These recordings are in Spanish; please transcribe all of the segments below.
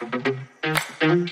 Thank you.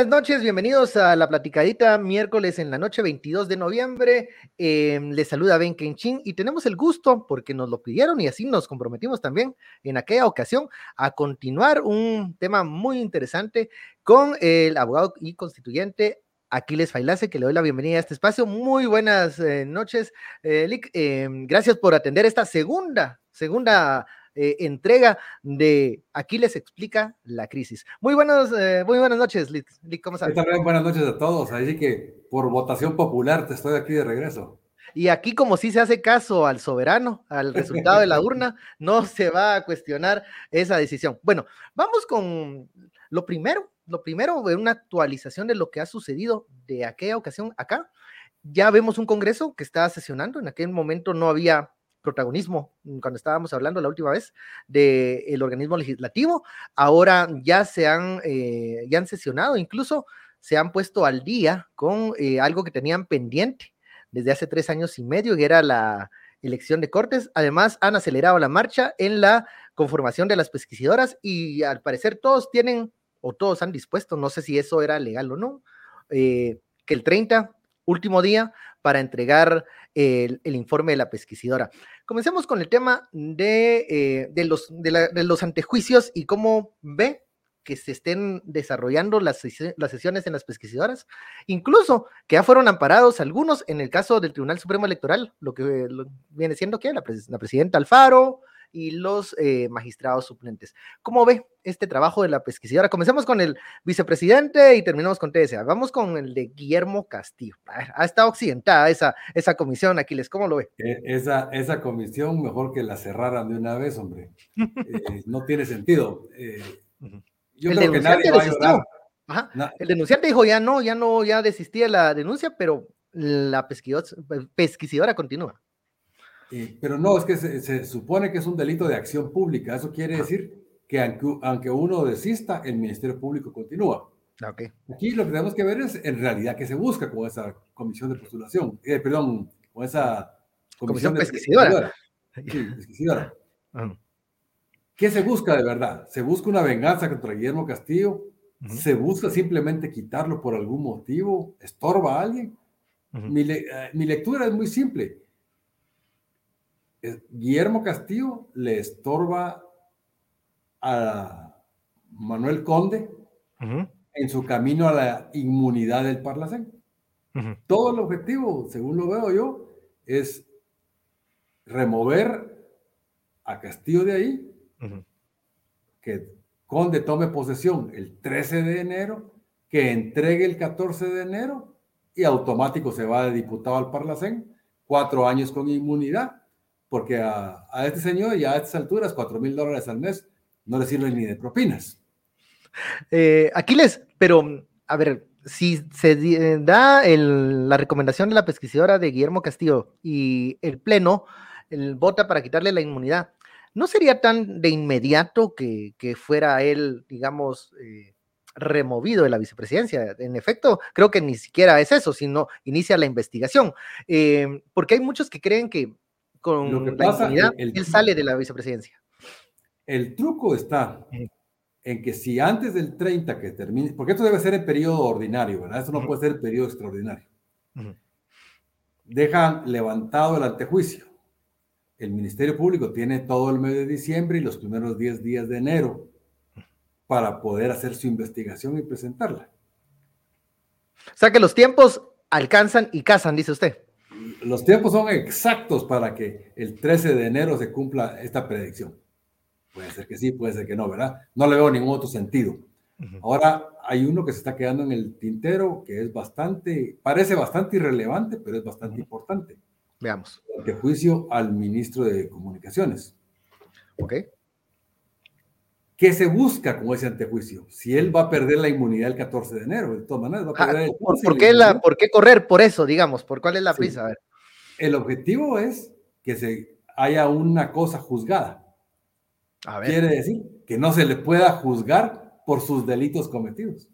Buenas noches, bienvenidos a la platicadita miércoles en la noche 22 de noviembre. Eh, les saluda Ben Kenchin y tenemos el gusto, porque nos lo pidieron y así nos comprometimos también en aquella ocasión, a continuar un tema muy interesante con el abogado y constituyente Aquiles Failace, que le doy la bienvenida a este espacio. Muy buenas eh, noches, eh, Lick. Eh, gracias por atender esta segunda, segunda eh, entrega de Aquiles explica la crisis. Muy buenos, eh, muy buenas noches, Lick. Lick, ¿Cómo estás? También buenas noches a todos. Así que por votación popular te estoy aquí de regreso. Y aquí, como si se hace caso al soberano, al resultado de la urna, no se va a cuestionar esa decisión. Bueno, vamos con lo primero, lo primero, una actualización de lo que ha sucedido de aquella ocasión acá. Ya vemos un Congreso que está sesionando, en aquel momento no había protagonismo cuando estábamos hablando la última vez del organismo legislativo, ahora ya se han, eh, ya han sesionado, incluso se han puesto al día con eh, algo que tenían pendiente desde hace tres años y medio, que era la elección de Cortes. Además, han acelerado la marcha en la conformación de las pesquisadoras y al parecer todos tienen o todos han dispuesto, no sé si eso era legal o no, eh, que el 30, último día, para entregar el, informe de la pesquisidora. Comencemos con el tema de, eh, los, de, la, antejuicios y cómo ve que se estén desarrollando las, sesiones en las pesquisadoras, incluso que ya fueron amparados algunos en el caso del Tribunal Supremo Electoral, lo que viene siendo que la presidenta Alfaro, y los eh, magistrados suplentes. ¿Cómo ve este trabajo de la pesquisidora? Comencemos con el vicepresidente y terminamos con TSA. Vamos con el de Guillermo Castillo. Ha estado occidentada esa, esa comisión, Aquiles, ¿cómo lo ve? Eh, esa, esa comisión, mejor que la cerraran de una vez, hombre. eh, no tiene sentido. Eh, yo el creo que nadie va a llorar. Ajá. No. El denunciante dijo ya no, ya no, ya desistía la denuncia, pero la pesquisidora continúa. Eh, pero no, es que se, se, supone que es un delito de acción pública. Eso quiere decir que aunque, aunque uno desista, el Ministerio Público continúa. Okay. Aquí lo que tenemos que ver es en realidad qué se busca con esa comisión de postulación, eh, perdón, con esa comisión, comisión de pesquisidora. Sí, pesquisidora. ¿Qué se busca de verdad? ¿Se busca una venganza contra Guillermo Castillo? Uh -huh. ¿Se busca simplemente quitarlo por algún motivo? ¿Estorba a alguien? Uh -huh. mi, le, uh, mi lectura es muy simple Guillermo Castillo le estorba a Manuel Conde uh -huh. en su camino a la inmunidad del Parlacén. Uh -huh. Todo el objetivo, según lo veo yo, es remover a Castillo de ahí, uh -huh. que Conde tome posesión el 13 de enero, que entregue el 14 de enero y automático se va de diputado al Parlacén, cuatro años con inmunidad porque a, a, este señor ya a estas alturas, 4 mil dólares al mes, no le sirven ni de propinas. Eh, Aquiles, pero a ver, si se da el, la recomendación de la pesquisadora de Guillermo Castillo y el Pleno el, vota para quitarle la inmunidad, ¿no sería tan de inmediato que, que fuera él, digamos, eh, removido de la vicepresidencia. En efecto, creo que ni siquiera es eso, sino inicia la investigación. Eh, porque hay muchos que creen que con la pasa, impunidad, el- él sale de la vicepresidencia. El truco está Ujú. en que si antes del 30 que termine, porque esto debe ser el periodo ordinario, ¿verdad? Esto no puede ser el periodo extraordinario. Ujú. Dejan levantado el antejuicio. El Ministerio Público tiene todo el mes de diciembre y los primeros 10 días de enero para poder hacer su investigación y presentarla. O sea que los tiempos alcanzan y casan, dice usted. Los tiempos son exactos para que el 13 de enero se cumpla esta predicción. Puede ser que sí, puede ser que no, ¿verdad? No le veo ningún otro sentido. Ahora hay uno que se está quedando en el tintero que es bastante, parece bastante irrelevante, pero es bastante importante. Veamos. El juicio al ministro de Comunicaciones. ¿Ok? ¿Qué se busca con ese antejuicio? Si él va a perder la inmunidad el 14 de enero, de todas maneras va a Ah, perder el ¿por, 15 por qué la, inmunidad. ¿Por qué correr por eso, digamos? ¿Por cuál es la Sí. prisa? A ver. El objetivo es que se haya una cosa juzgada. A ver. Quiere decir que no se le pueda juzgar por sus delitos cometidos.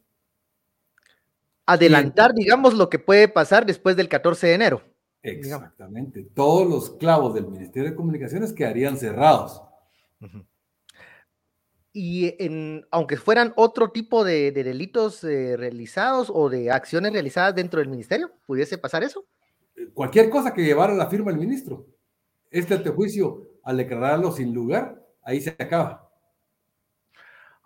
adelantar, digamos, lo que puede pasar después del 14 de enero. Exactamente. Todos los clavos del Ministerio de Comunicaciones quedarían cerrados. Y en, aunque fueran otro tipo de, delitos eh, realizados o de acciones realizadas dentro del ministerio, ¿pudiese pasar eso? Cualquier cosa que llevara la firma del ministro. Este antejuicio, al declararlo sin lugar, ahí se acaba.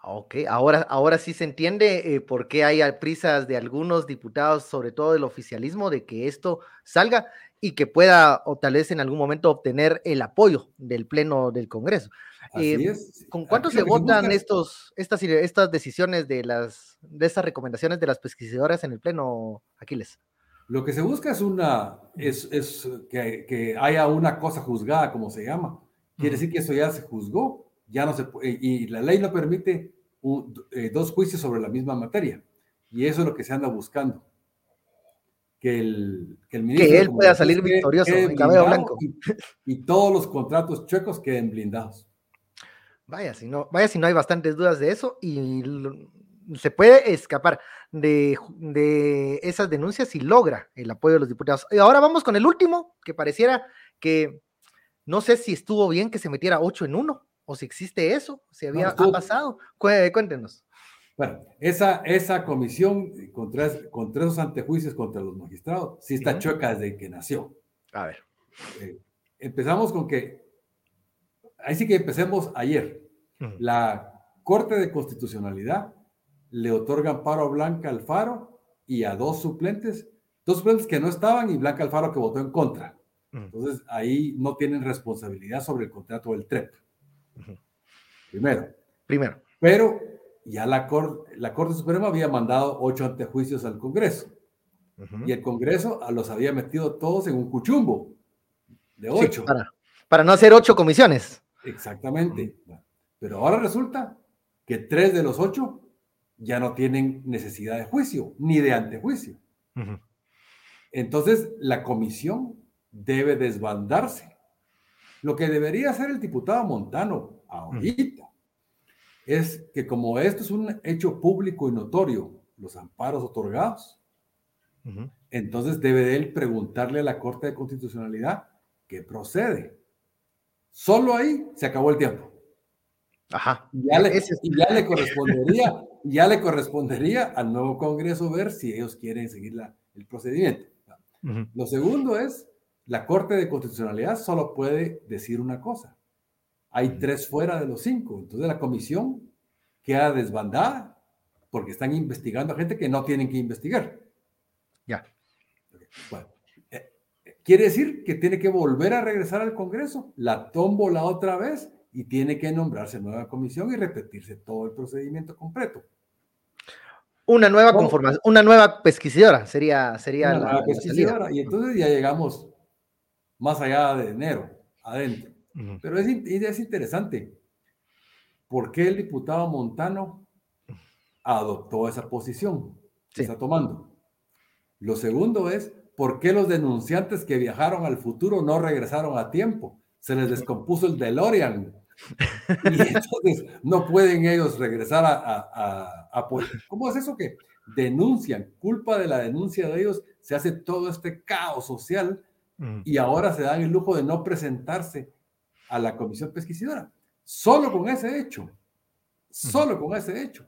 Ok, ahora, ahora sí se entiende eh, por qué hay prisas de algunos diputados, sobre todo del oficialismo, de que esto salga y que pueda o tal vez en algún momento obtener el apoyo del Pleno del Congreso. Así eh, es. ¿Con cuánto se votan estos, estas, estas decisiones de las de estas recomendaciones de las pesquisadoras en el Pleno, Aquiles? Lo que se busca es una es, es que, que, haya una cosa juzgada, como se llama. Quiere decir que eso ya se juzgó ya no se y la ley no permite eh, dos juicios sobre la misma materia. Y eso es lo que se anda buscando. Que el, que el ministro. Que él pueda salir victorioso en cabello blanco. Y, todos los contratos chuecos queden blindados. Vaya si, no, vaya si no hay bastantes dudas de eso y se puede escapar de, de esas denuncias y logra el apoyo de los diputados. Y ahora vamos con el último, que pareciera que no sé si estuvo bien que se metiera 8 en 1 o si existe eso, si había pasado. Cuéntenos. Bueno, esa, esa comisión contra, contra esos antejuicios contra los magistrados, sí está choca desde que nació. A ver. Eh, empezamos con que, ahí sí que empecemos ayer. La Corte de Constitucionalidad le otorga amparo a Blanca Alfaro y a dos suplentes, dos suplentes que no estaban y Blanca Alfaro que votó en contra. Entonces ahí no tienen responsabilidad sobre el contrato del TREP. Primero. Primero. Pero ya la, la Corte Suprema había mandado ocho antejuicios al Congreso. Y el Congreso los había metido todos en un cuchumbo de ocho. para, para, no hacer ocho comisiones. Exactamente. Pero ahora resulta que tres de los ocho ya no tienen necesidad de juicio, ni de antejuicio. Entonces, la comisión debe desbandarse lo que debería hacer el diputado Montano ahorita es que como esto es un hecho público y notorio, los amparos otorgados, entonces debe él preguntarle a la Corte de Constitucionalidad qué procede. Solo ahí se acabó el tiempo. Ajá. Ya le, y ya le correspondería, ya le correspondería al nuevo Congreso ver si ellos quieren seguir la, el procedimiento. Lo segundo es la Corte de Constitucionalidad solo puede decir una cosa. Hay tres fuera de los cinco. Entonces la comisión queda desbandada porque están investigando a gente que no tienen que investigar. Ya. Bueno, quiere decir que tiene que volver a regresar al Congreso, la tombo la otra vez y tiene que nombrarse nueva comisión y repetirse todo el procedimiento completo. Una nueva conformación, una nueva pesquisidora sería, sería la nueva pesquisidora. Y entonces ya llegamos más allá de enero, adentro. Pero es, es interesante. ¿Por qué el diputado Montano adoptó esa posición que está tomando? Lo segundo es, ¿por qué los denunciantes que viajaron al futuro no regresaron a tiempo? Se les descompuso el DeLorean. y entonces no pueden ellos regresar a, a, a, ¿Cómo es eso que denuncian? Culpa de la denuncia de ellos se hace todo este caos social y ahora se dan el lujo de no presentarse a la comisión pesquisidora. Solo con ese hecho, solo con ese hecho.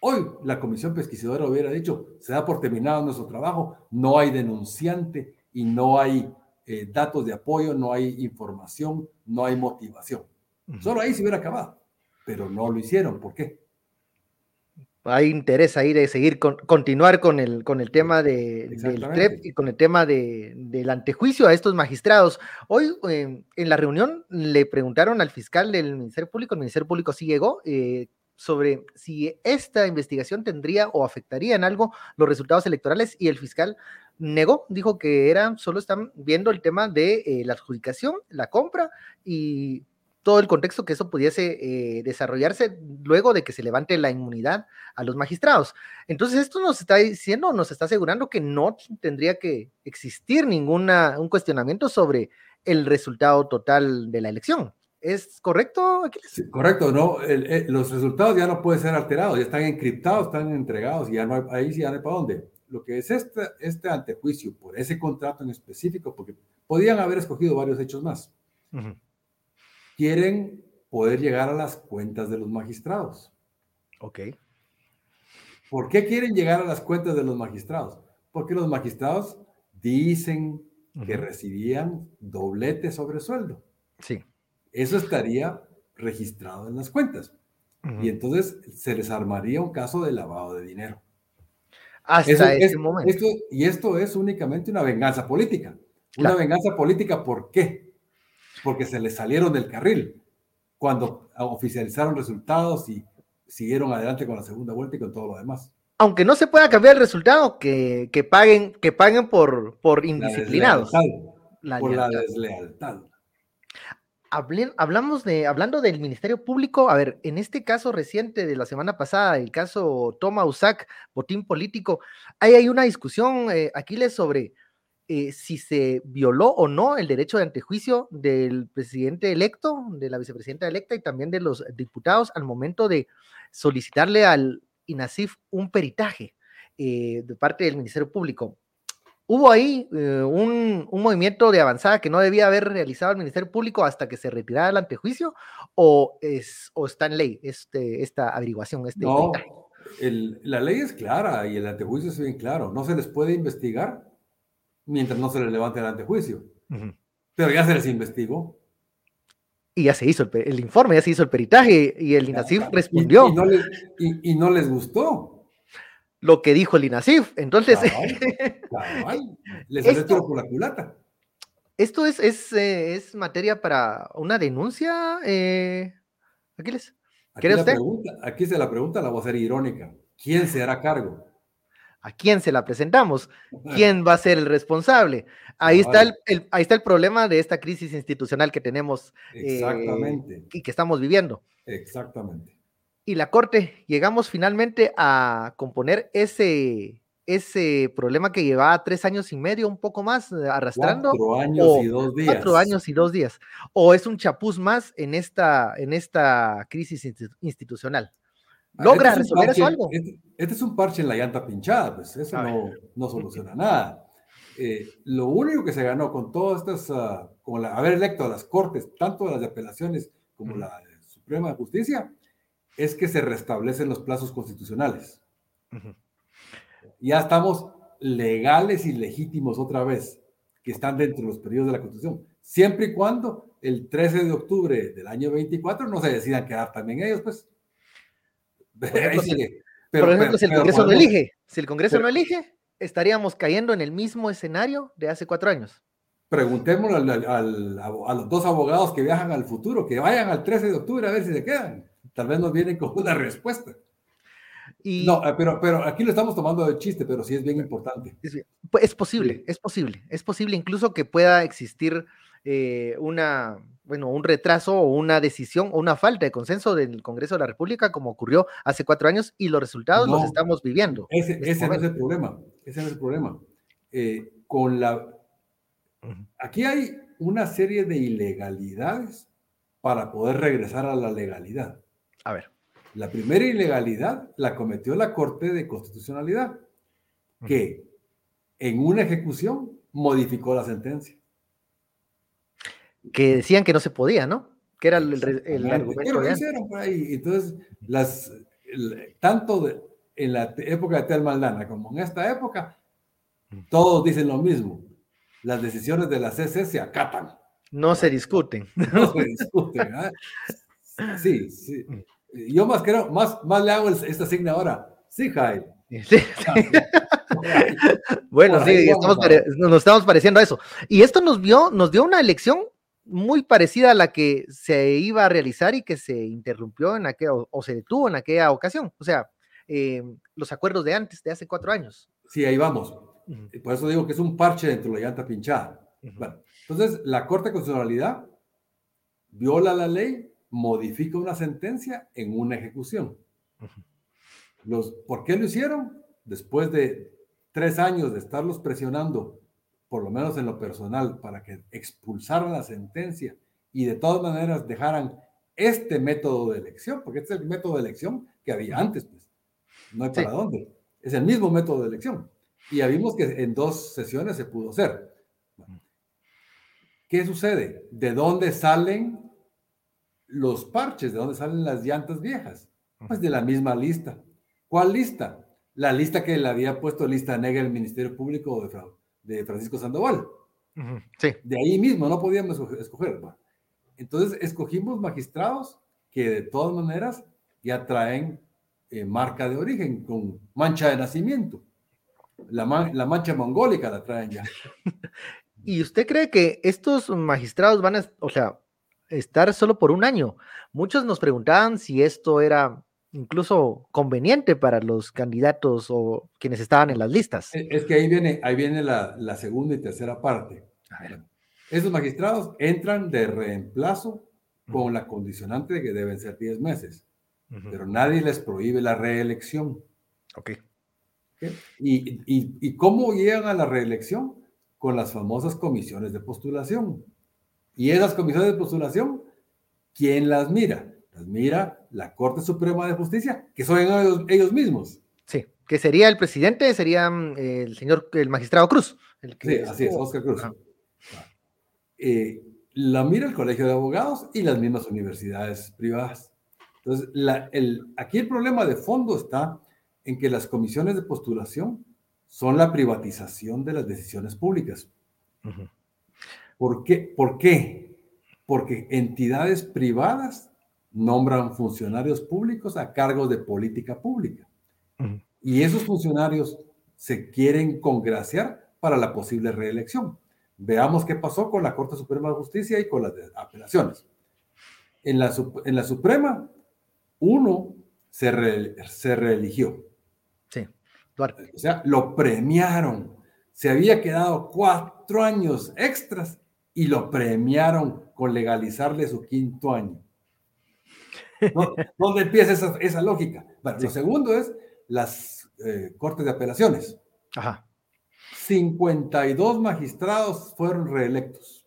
Hoy la comisión pesquisidora hubiera dicho, se da por terminado nuestro trabajo, no hay denunciante y no hay eh, datos de apoyo, no hay información, no hay motivación. Solo ahí se hubiera acabado, pero no lo hicieron. ¿Por qué? hay interés ahí de seguir, con, continuar con el, con el tema de, del TREP y con el tema de, del antejuicio a estos magistrados. Hoy em, en la reunión le preguntaron al fiscal del Ministerio Público, el Ministerio Público sí llegó, eh, sobre si esta investigación tendría o afectaría en algo los resultados electorales y el fiscal negó, dijo que era, solo están viendo el tema de eh, la adjudicación, la compra y todo el contexto que eso pudiese eh, desarrollarse luego de que se levante la inmunidad a los magistrados. Entonces, esto nos está diciendo, nos está asegurando que no tendría que existir ningún cuestionamiento sobre el resultado total de la elección. ¿Es correcto? correcto, no. los resultados ya no pueden ser alterados, ya están encriptados, están entregados, ya no hay, ahí sí ya no hay para dónde. lo que es este, este antejuicio por ese contrato en específico, porque podían haber escogido varios hechos más, quieren poder llegar a las cuentas de los magistrados. Ok. ¿Por qué quieren llegar a las cuentas de los magistrados? Porque los magistrados dicen que recibían doblete sobre sueldo. Sí. Eso estaría registrado en las cuentas. Y entonces se les armaría un caso de lavado de dinero. Hasta ese momento. y esto es únicamente una venganza política. Una venganza política, ¿por qué? Porque se les salieron del carril cuando oficializaron resultados y siguieron adelante con la segunda vuelta y con todo lo demás. Aunque no se pueda cambiar el resultado, que, paguen, que paguen por, por indisciplinados. por la deslealtad hablamos de, hablando del Ministerio Público, a ver, en este caso reciente de la semana pasada, el caso Toma Usac, botín político, ahí hay una discusión, eh, Aquiles, sobre eh, si se violó o no el derecho de antejuicio del presidente electo, de la vicepresidenta electa y también de los diputados al momento de solicitarle al INASIF un peritaje eh, de parte del Ministerio Público hubo ahí eh, un, movimiento de avanzada que no debía haber realizado el Ministerio Público hasta que se retirara el antejuicio o, es, o está en ley este, esta averiguación? Este no, la ley es clara y el antejuicio es bien claro. No se les puede investigar mientras no se les levante el antejuicio. Pero ya se les investigó. Y ya se hizo el, informe, ya se hizo el peritaje y el INACIF respondió. y no les gustó lo que dijo el INASIF. Entonces, les esto, por la culata. Esto es, es, eh, es, materia para una denuncia, eh, Aquiles. Aquí, usted? aquí se la pregunta, la voy a ser irónica. ¿Quién se hará cargo? ¿A quién se la presentamos? ¿Quién va a ser el responsable? Ahí, está el, ahí está el problema de esta crisis institucional que tenemos eh, Exactamente. y que estamos viviendo. Exactamente y la Corte llegamos finalmente a componer ese, ese problema que llevaba tres años y medio, un poco más, eh, arrastrando. Cuatro años y dos días. Cuatro años y dos días. O es un chapuz más en esta, en esta crisis institucional. Ah, ¿Logra este resolver eso algo? Este, este, es un parche en la llanta pinchada, pues eso no, no, soluciona nada. Eh, lo único que se ganó con todas estas, uh, con haber electo a las cortes, tanto las de apelaciones como la Suprema de Justicia, es que se restablecen los plazos constitucionales. Ya estamos legales y legítimos otra vez, que están dentro de los periodos de la Constitución, siempre y cuando el 13 de octubre del año 24 no se decidan quedar también ellos, pues. Por ejemplo, si, el Congreso no elige, si el Congreso no elige, estaríamos cayendo en el mismo escenario de hace cuatro años. Preguntémosle a los dos abogados que viajan al futuro, que vayan al 13 de octubre a ver si se quedan tal vez nos vienen con una respuesta. Y, no, eh, pero, pero aquí lo estamos tomando de chiste, pero sí es bien importante. Es, pues, es posible, es posible, es posible incluso que pueda existir eh, una, bueno, un retraso o una decisión o una falta de consenso del Congreso de la República, como ocurrió hace cuatro años, y los resultados los estamos viviendo. Ese, este ese no es el problema, ese no es el problema. Eh, con la... Aquí hay una serie de ilegalidades para poder regresar a la legalidad. A ver. La primera ilegalidad la cometió la Corte de Constitucionalidad, que en una ejecución modificó la sentencia. Que decían que no se podía, ¿no? Que era el, argumento. Entonces, las, tanto en la época de Tel Maldana como en esta época, todos dicen lo mismo. Las decisiones de la CC se acatan. No se discuten. No se discuten. ¿ah? Sí, sí. Yo más creo, más, más le hago esta signa ahora. Sí, Jai. bueno, sí, nos estamos pareciendo a eso. Y esto nos, vio, nos dio una elección muy parecida a la que se iba a realizar y que se interrumpió en aquella, o, se detuvo en aquella ocasión. O sea, eh, los acuerdos de antes, de hace cuatro años. Sí, ahí vamos. Por eso digo que es un parche dentro de la llanta pinchada. entonces, la Corte de Constitucionalidad viola la ley modifica una sentencia en una ejecución. Los, ¿Por qué lo hicieron? Después de tres años de estarlos presionando, por lo menos en lo personal, para que expulsaran la sentencia y de todas maneras dejaran este método de elección, porque este es el método de elección que había antes, pues. No hay para dónde. Es el mismo método de elección. Y ya vimos que en dos sesiones se pudo hacer. ¿Qué sucede? ¿De dónde salen los parches? ¿De dónde salen las llantas viejas? Pues de la misma lista. ¿Cuál lista? La lista que le había puesto lista negra el Ministerio Público de, Francisco Sandoval. Sí. De ahí mismo, no podíamos escoger. Entonces, escogimos magistrados que de todas maneras ya traen eh, marca de origen, con mancha de nacimiento. La, la mancha mongólica la traen ya. ¿Y usted cree que estos magistrados van a, o sea, estar solo por un año? Muchos nos preguntaban si esto era incluso conveniente para los candidatos o quienes estaban en las listas. Es que ahí viene, ahí viene la, la segunda y tercera parte. Esos magistrados entran de reemplazo con la condicionante de que deben ser 10 meses, pero nadie les prohíbe la reelección. Ok. ¿Y, y, y cómo llegan a la reelección? Con las famosas comisiones de postulación. Y esas comisiones de postulación, ¿quién las mira? Las mira la Corte Suprema de Justicia, que son ellos, mismos. Sí, que sería el presidente, sería mm, el señor, el magistrado Cruz. El que sí, así es, Oscar Cruz. Eh, la mira el Colegio de Abogados y las mismas universidades privadas. Entonces, el, aquí el problema de fondo está en que las comisiones de postulación son la privatización de las decisiones públicas. ¿Por, qué? ¿Por qué? Porque entidades privadas nombran funcionarios públicos a cargo de política pública. Y esos funcionarios se quieren congraciar para la posible reelección. Veamos qué pasó con la Corte Suprema de Justicia y con las apelaciones. En la, en la Suprema, uno se, se reeligió. Sí, Duarte. O sea, lo premiaron. Se había quedado cuatro años extras y lo premiaron con legalizarle su quinto año. ¿Dónde empieza esa, esa lógica? Bueno, lo segundo es las eh, cortes de apelaciones. Ajá. 52 magistrados fueron reelectos.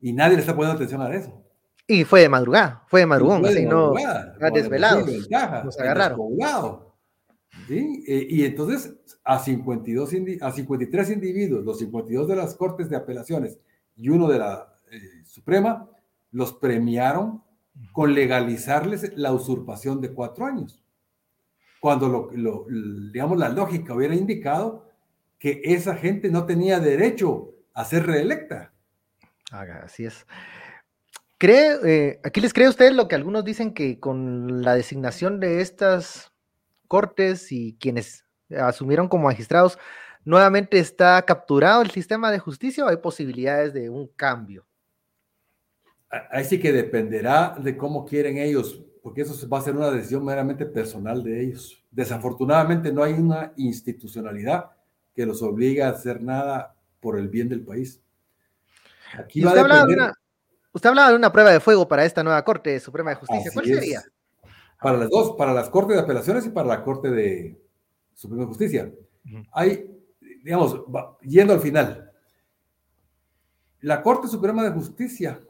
Y nadie le está poniendo atención a eso. Y fue de madrugada, fue de madrugón, así no, desvelados, nos agarraron. ¿Sí? Eh, y entonces a, 52 a 53 individuos, los 52 de las Cortes de Apelaciones y uno de la eh, Suprema, los premiaron con legalizarles la usurpación de cuatro años. Cuando lo, digamos, la lógica hubiera indicado que esa gente no tenía derecho a ser reelecta. Así es. ¿Cree, eh, aquí les cree usted lo que algunos dicen que con la designación de estas cortes y quienes asumieron como magistrados, nuevamente está capturado el sistema de justicia o hay posibilidades de un cambio? Ahí sí que dependerá de cómo quieren ellos, porque eso va a ser una decisión meramente personal de ellos. Desafortunadamente no hay una institucionalidad que los obliga a hacer nada por el bien del país. Aquí usted, hablaba de una, usted, hablaba de una, prueba de fuego para esta nueva Corte Suprema de Justicia. ¿Cuál sería? Para las dos, para las Cortes de Apelaciones y para la Corte de Suprema Justicia. Hay, digamos, yendo al final, la Corte Suprema de Justicia,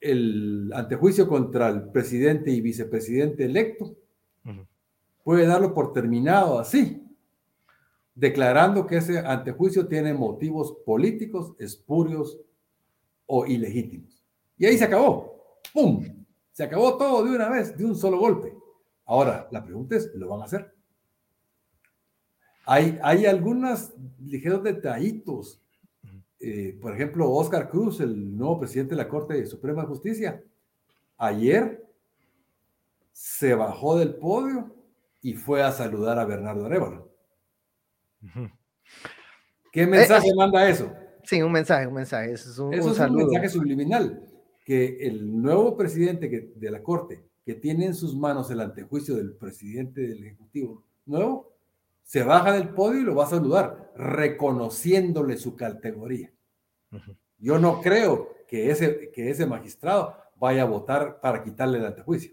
el antejuicio contra el presidente y vicepresidente electo, puede darlo por terminado así, declarando que ese antejuicio tiene motivos políticos, espurios o ilegítimos. Y ahí se acabó. ¡Pum! Se acabó todo de una vez, de un solo golpe. Ahora, la pregunta es, ¿lo van a hacer? Hay, hay algunos ligeros detallitos. Eh, por ejemplo, Oscar Cruz, el nuevo presidente de la Corte Suprema de Justicia, ayer se bajó del podio y fue a saludar a Bernardo Arevalo. ¿Qué mensaje eh, manda eso? Sí, un mensaje, un mensaje. es un, eso es un mensaje subliminal. Que el nuevo presidente de la Corte, que tiene en sus manos el antejuicio del presidente del Ejecutivo nuevo, se baja del podio y lo va a saludar, reconociéndole su categoría. Yo no creo que ese, que ese magistrado vaya a votar para quitarle el antejuicio.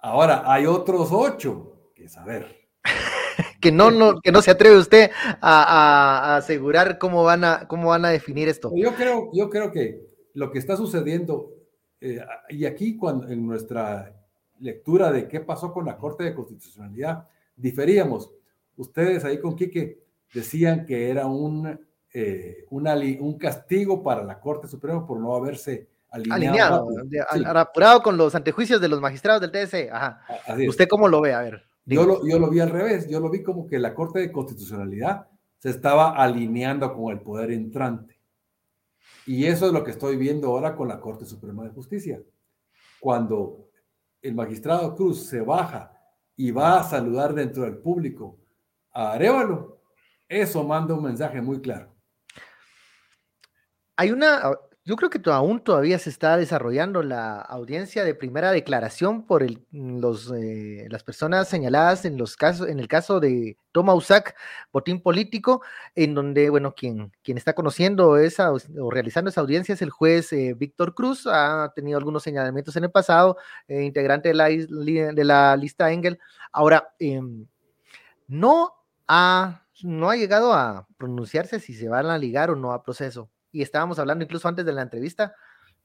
Ahora, hay otros ocho que saber que no, no, que no se atreve usted a, asegurar cómo van a, cómo van a definir esto. Yo creo, yo creo que lo que está sucediendo, eh, y aquí cuando, en nuestra lectura de qué pasó con la Corte de Constitucionalidad, diferíamos. ustedes ahí con Quique decían que era un, eh, un castigo para la Corte Suprema por no haberse alineado. alineado apurado con los antejuicios de los magistrados del TSE. Ajá. ¿Usted cómo lo ve? A ver. Yo lo, yo lo vi al revés, yo lo vi como que la Corte de Constitucionalidad se estaba alineando con el poder entrante. Y eso es lo que estoy viendo ahora con la Corte Suprema de Justicia. Cuando el magistrado Cruz se baja y va a saludar dentro del público a Arevalo, eso manda un mensaje muy claro. Hay una, yo creo que aún todavía se está desarrollando la audiencia de primera declaración por el, los, eh, las personas señaladas en, los casos, en el caso de Toma Usac, botín político, en donde, bueno, quien, quien está conociendo esa o realizando esa audiencia es el juez eh, Víctor Cruz, ha tenido algunos señalamientos en el pasado, eh, integrante de la, de la lista Engel. Ahora, em, no, ha, no ha llegado a pronunciarse si se van a ligar o no a proceso y estábamos hablando incluso antes de la entrevista,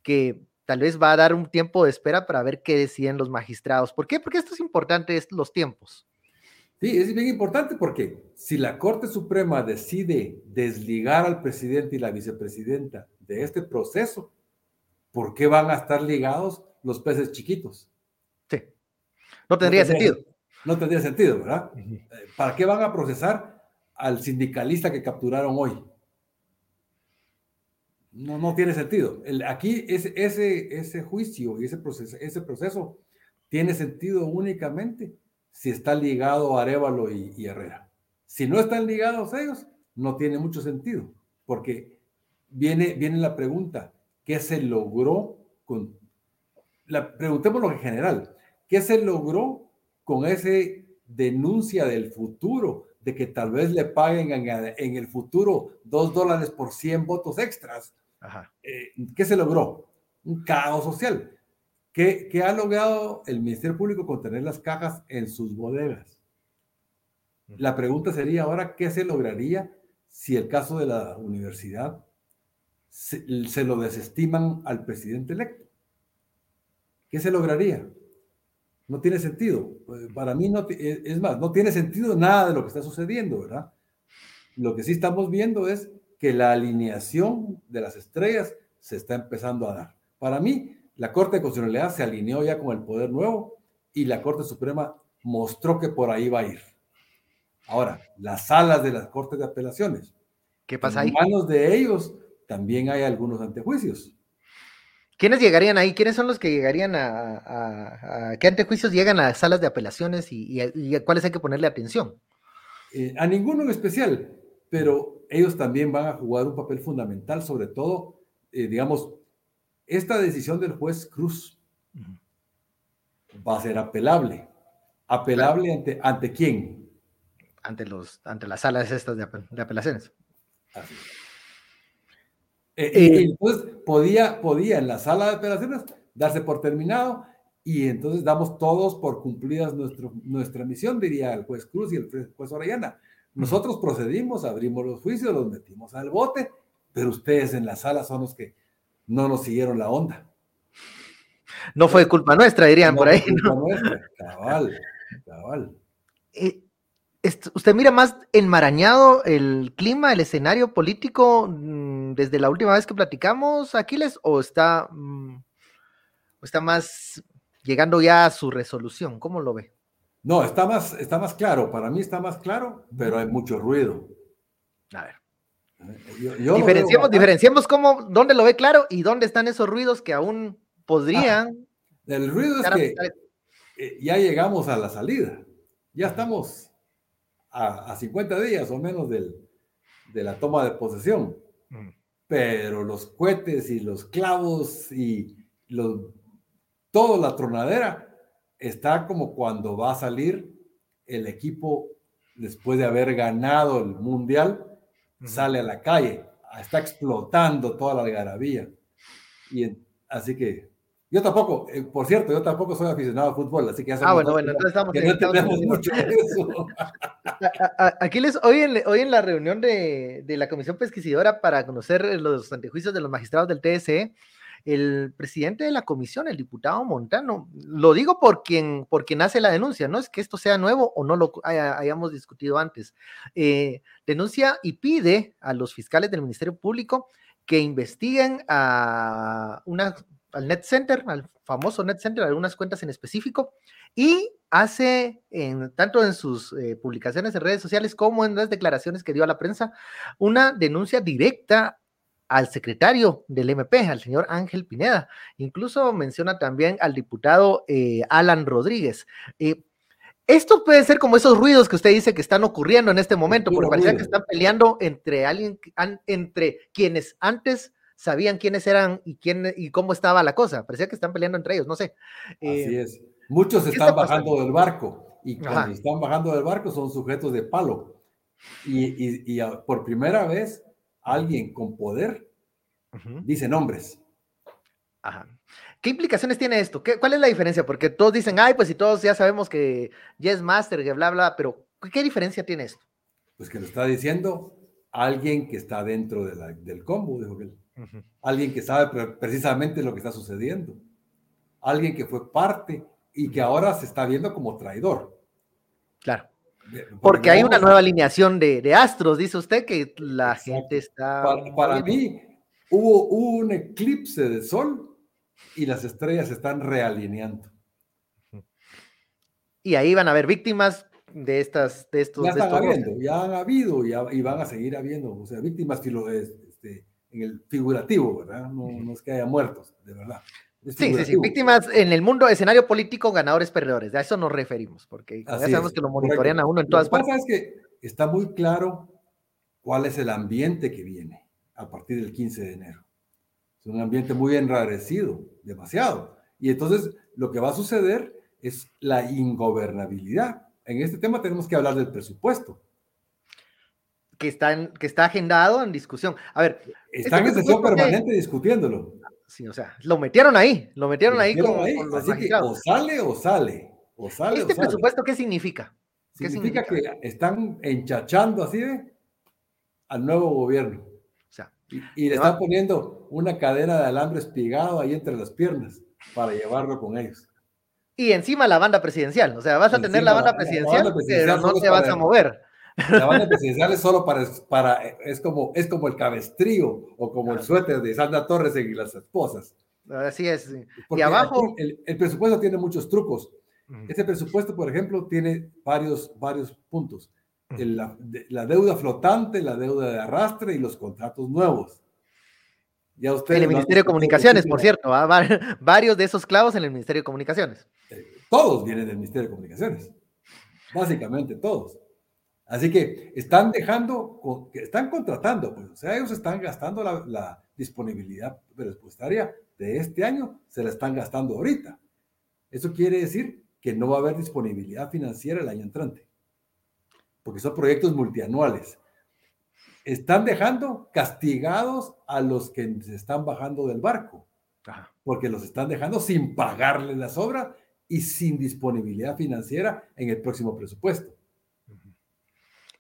que tal vez va a dar un tiempo de espera para ver qué deciden los magistrados. ¿Por qué? Porque esto es importante, es los tiempos. Sí, es bien importante porque si la Corte Suprema decide desligar al presidente y la vicepresidenta de este proceso, ¿por qué van a estar ligados los peces chiquitos? Sí, no tendría, sentido. No tendría sentido, ¿verdad? Eh, ¿Para qué van a procesar al sindicalista que capturaron hoy? No, no tiene sentido. El, aquí ese, ese, juicio y ese proceso, ese proceso tiene sentido únicamente si está ligado a Arevalo y, Herrera. Si no están ligados ellos, no tiene mucho sentido, porque viene, viene la pregunta, ¿qué se logró con... La, preguntémoslo en general, ¿qué se logró con ese denuncia del futuro de que tal vez le paguen en, en el futuro dos dólares por 100 votos extras eh, ¿Qué se logró? Un caos social. ¿Qué, ha logrado el Ministerio Público con tener las cajas en sus bodegas? La pregunta sería ahora, ¿qué se lograría si el caso de la universidad se, lo desestiman al presidente electo? ¿Qué se lograría? No tiene sentido. Para mí, no, es más, no tiene sentido nada de lo que está sucediendo, ¿verdad? Lo que sí estamos viendo es que la alineación de las estrellas se está empezando a dar. Para mí, la Corte de Constitucionalidad se alineó ya con el poder nuevo y la Corte Suprema mostró que por ahí va a ir. Ahora, las salas de las Cortes de Apelaciones. ¿Qué pasa ahí? En manos de ellos también hay algunos antejuicios. ¿Quiénes llegarían ahí? ¿Quiénes son los que llegarían a, qué antejuicios llegan a salas de apelaciones y, a cuáles hay que ponerle atención? Eh, a ninguno en especial, pero ellos también van a jugar un papel fundamental, sobre todo, eh, digamos, esta decisión del juez Cruz va a ser apelable. ¿Apelable ante, ante quién? Ante, los, ante las salas estas de, apelaciones. Eh, eh, entonces, podía, podía en la sala de apelaciones darse por terminado y entonces damos todos por cumplidas nuestro, nuestra misión, diría el juez Cruz y el juez Orellana. Nosotros procedimos, abrimos los juicios, los metimos al bote, pero ustedes en la sala son los que no nos siguieron la onda. No fue culpa nuestra, dirían por ahí. culpa nuestra, cabal, cabal. Eh, ¿Usted mira más enmarañado el clima, el escenario político mm, desde la última vez que platicamos, Aquiles, o está, mm, o está más llegando ya a su resolución? ¿Cómo lo ve? No, está más, está más claro. Para mí está más claro, pero hay mucho ruido. A ver. diferenciemos, diferenciemos cómo, dónde lo ve claro y dónde están esos ruidos que aún podrían. Ah, el ruido es que eh, ya llegamos a la salida. Ya estamos a, 50 días o menos del, de la toma de posesión. Pero los cohetes y los clavos y los, toda la tronadera está como cuando va a salir el equipo después de haber ganado el mundial, sale a la calle, está explotando toda la algarabía. Y así que yo tampoco, eh, por cierto, yo tampoco soy aficionado al fútbol, así que Ah, bueno, bueno, entonces estamos, que no tenemos mucho eso. Aquí les, hoy en, hoy en la reunión de, de, la Comisión Pesquisidora para conocer los antejuicios de los magistrados del TSE, el presidente de la comisión, el diputado Montano, lo digo por quien, por quien hace la denuncia, no es que esto sea nuevo o no lo hayamos discutido antes, eh, denuncia y pide a los fiscales del Ministerio Público que investiguen a una, al Net Center, al famoso Net Center, algunas cuentas en específico, y hace, tanto en sus eh, publicaciones en redes sociales como en las declaraciones que dio a la prensa, una denuncia directa al secretario del MP, al señor Ángel Pineda. Incluso menciona también al diputado eh, Alan Rodríguez. Eh, esto puede ser como esos ruidos que usted dice que están ocurriendo en este momento, porque parece que están peleando entre alguien, entre quienes antes sabían quiénes eran y quién y cómo estaba la cosa. Parecía que están peleando entre ellos, no sé. Así eh, es. Muchos están bajando del barco y cuando están bajando del barco son sujetos de palo. Y, y por primera vez alguien con poder dice nombres. Ajá. ¿Qué implicaciones tiene esto? ¿Qué, ¿Cuál es la diferencia? Porque todos dicen, ay, pues si todos ya sabemos que Yes Master, que bla, bla, pero ¿qué diferencia tiene esto? Pues que lo está diciendo alguien que está dentro del combo, dijo que Alguien que sabe precisamente lo que está sucediendo. Alguien que fue parte y que ahora se está viendo como traidor. Claro. Porque hay una nueva alineación de, astros, dice usted, que la gente está... Para, mí, hubo, un eclipse de sol y las estrellas se están realineando. Y ahí van a haber víctimas de estas, de estos. Ya están habiendo, ya han habido y van a seguir habiendo, o sea, víctimas este, en el figurativo, ¿verdad? No, no es que haya muertos, de verdad. Sí, sí, sí, víctimas en el mundo, escenario político, ganadores, perdedores, a eso nos referimos, porque ya sabemos que lo monitorean a uno en todas partes. Lo que pasa es que está muy claro cuál es el ambiente que viene a partir del 15 de enero. Es un ambiente muy enrarecido, demasiado. Y entonces lo que va a suceder es la ingobernabilidad. En este tema tenemos que hablar del presupuesto. Que está, que está agendado en discusión. A ver. Está en sesión permanente discutiéndolo. Sí, o sea, lo metieron ahí, lo metieron, ahí, con, los o sale o sale, o sale. ¿Este presupuesto qué significa? ¿Qué significa, que están enchachando así al nuevo gobierno. O sea, y, le están poniendo una cadena de alambre espigado ahí entre las piernas para llevarlo con ellos. Y encima la banda presidencial, o sea, vas a tener la banda presidencial, pero no te vas a mover. La banda presidencial es solo para, para es, como, es como el cabestrío o como el suéter de Sandra Torres y las esposas. Así es. y abajo. El, presupuesto tiene muchos trucos. Este presupuesto, por ejemplo, tiene varios, varios puntos. la, deuda flotante, la deuda de arrastre y los contratos nuevos. Ya usted en el Ministerio de Comunicaciones, por cierto, varios de esos clavos en el Ministerio de Comunicaciones. Eh, todos vienen del Ministerio de Comunicaciones. Básicamente todos. Así que están dejando, están contratando, pues, o sea, ellos están gastando la, disponibilidad presupuestaria de este año, se la están gastando ahorita. Eso quiere decir que no va a haber disponibilidad financiera el año entrante, porque son proyectos multianuales. Están dejando castigados a los que se están bajando del barco, porque los están dejando sin pagarles las obras y sin disponibilidad financiera en el próximo presupuesto.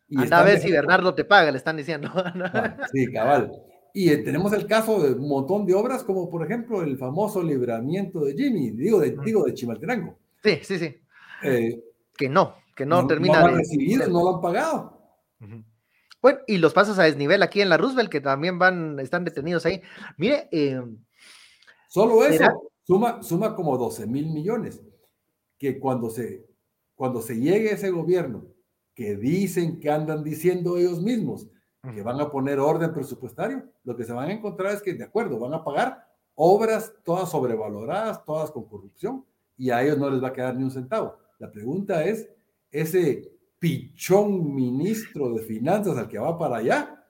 Y a ver si Bernardo te paga, le están diciendo. Ah, sí, cabal. Y eh, tenemos el caso de un montón de obras, como por ejemplo el famoso libramiento de Jimmy, digo de, digo de Chimaltenango. Sí, sí, sí. Eh, que no, que no, termina. No lo han recibido, no lo han pagado. Bueno, y los pasos a desnivel aquí en la Roosevelt, que también van, están detenidos ahí. Mire. Eh, Solo eso suma, suma como 12 mil millones. Que cuando se, cuando se llegue ese gobierno que dicen que andan diciendo ellos mismos que van a poner orden presupuestario, lo que se van a encontrar es que, de acuerdo, van a pagar obras todas sobrevaloradas, todas con corrupción, y a ellos no les va a quedar ni un centavo. La pregunta es, ese pichón ministro de finanzas al que va para allá,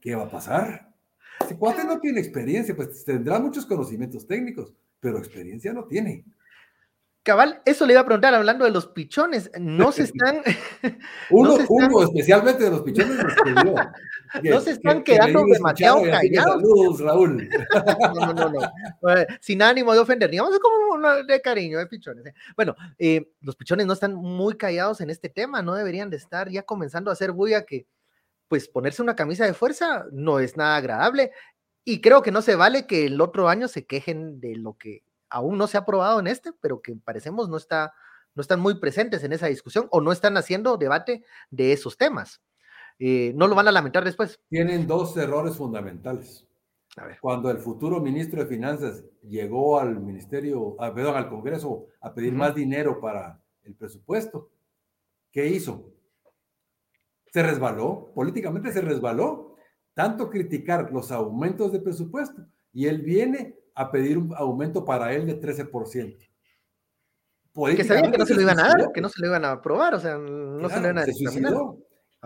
¿qué va a pasar? Ese cuate no tiene experiencia, pues tendrá muchos conocimientos técnicos, pero experiencia no tiene. Cabal, eso le iba a preguntar, hablando de los pichones, no se están... uno, uno especialmente de los pichones, no se están quedando demasiado callados. Saludos, Raúl. no, no, no, sin ánimo de ofender, digamos como de cariño de pichones. ¿eh? Bueno, eh, los pichones no están muy callados en este tema, no deberían de estar ya comenzando a hacer bulla que, pues, ponerse una camisa de fuerza no es nada agradable Y creo que no se vale que el otro año se quejen de lo que aún no se ha aprobado en este, pero que parecemos no, está, no están muy presentes en esa discusión o no están haciendo debate de esos temas. Eh, no lo van a lamentar después. Tienen dos errores fundamentales. Cuando el futuro ministro de Finanzas llegó al ministerio, a, perdón, al Congreso a pedir más dinero para el presupuesto, ¿qué hizo? Se resbaló, políticamente se resbaló, tanto criticar los aumentos de presupuesto y él viene a pedir un aumento para él de 13%. Que sabían que no se lo iban a dar, que no se lo iban a aprobar, o sea, no se lo iban a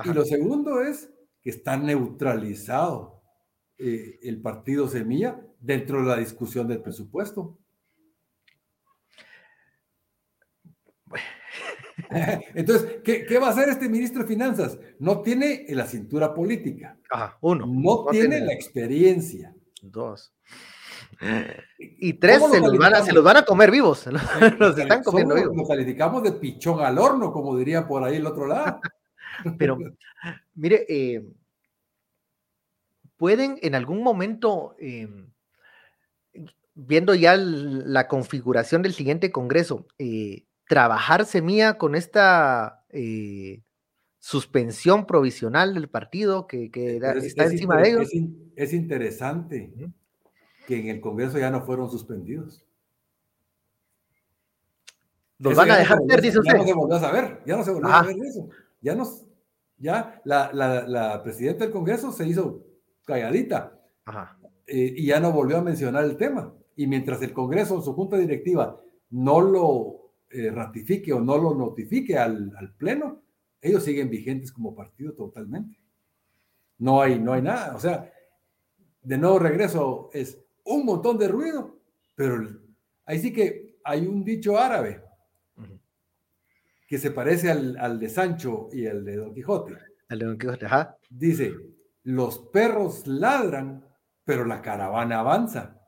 Y lo segundo es que está neutralizado eh, el partido Semilla dentro de la discusión del presupuesto. Entonces, ¿qué, va a hacer este ministro de Finanzas? No tiene la cintura política. uno. No, tiene, la experiencia. Dos. Y tres se los, van a, se los, van a, comer vivos. Los están comiendo vivos. Los calificamos de pichón al horno, como diría por ahí el otro lado. Pero, mire, eh, pueden en algún momento, em, viendo ya la configuración del siguiente Congreso, eh, trabajar semilla con esta eh, suspensión provisional del partido que, está encima de ellos. Es, interesante que en el Congreso ya no fueron suspendidos. Los van a dejar ser, dice usted. Ya no se volvió a saber, ya no se volvió a ver eso. Ya, nos, ya la, la, la presidenta del Congreso se hizo calladita. Eh, y ya no volvió a mencionar el tema. Y mientras el Congreso, su junta directiva, no lo eh, ratifique o no lo notifique al, Pleno, ellos siguen vigentes como partido totalmente. No hay, no hay nada. O sea, de nuevo regreso, es un montón de ruido, pero ahí sí que hay un dicho árabe que se parece al, al, de Sancho y al de Don Quijote. El de Don Quijote, ajá. Dice, los perros ladran, pero la caravana avanza.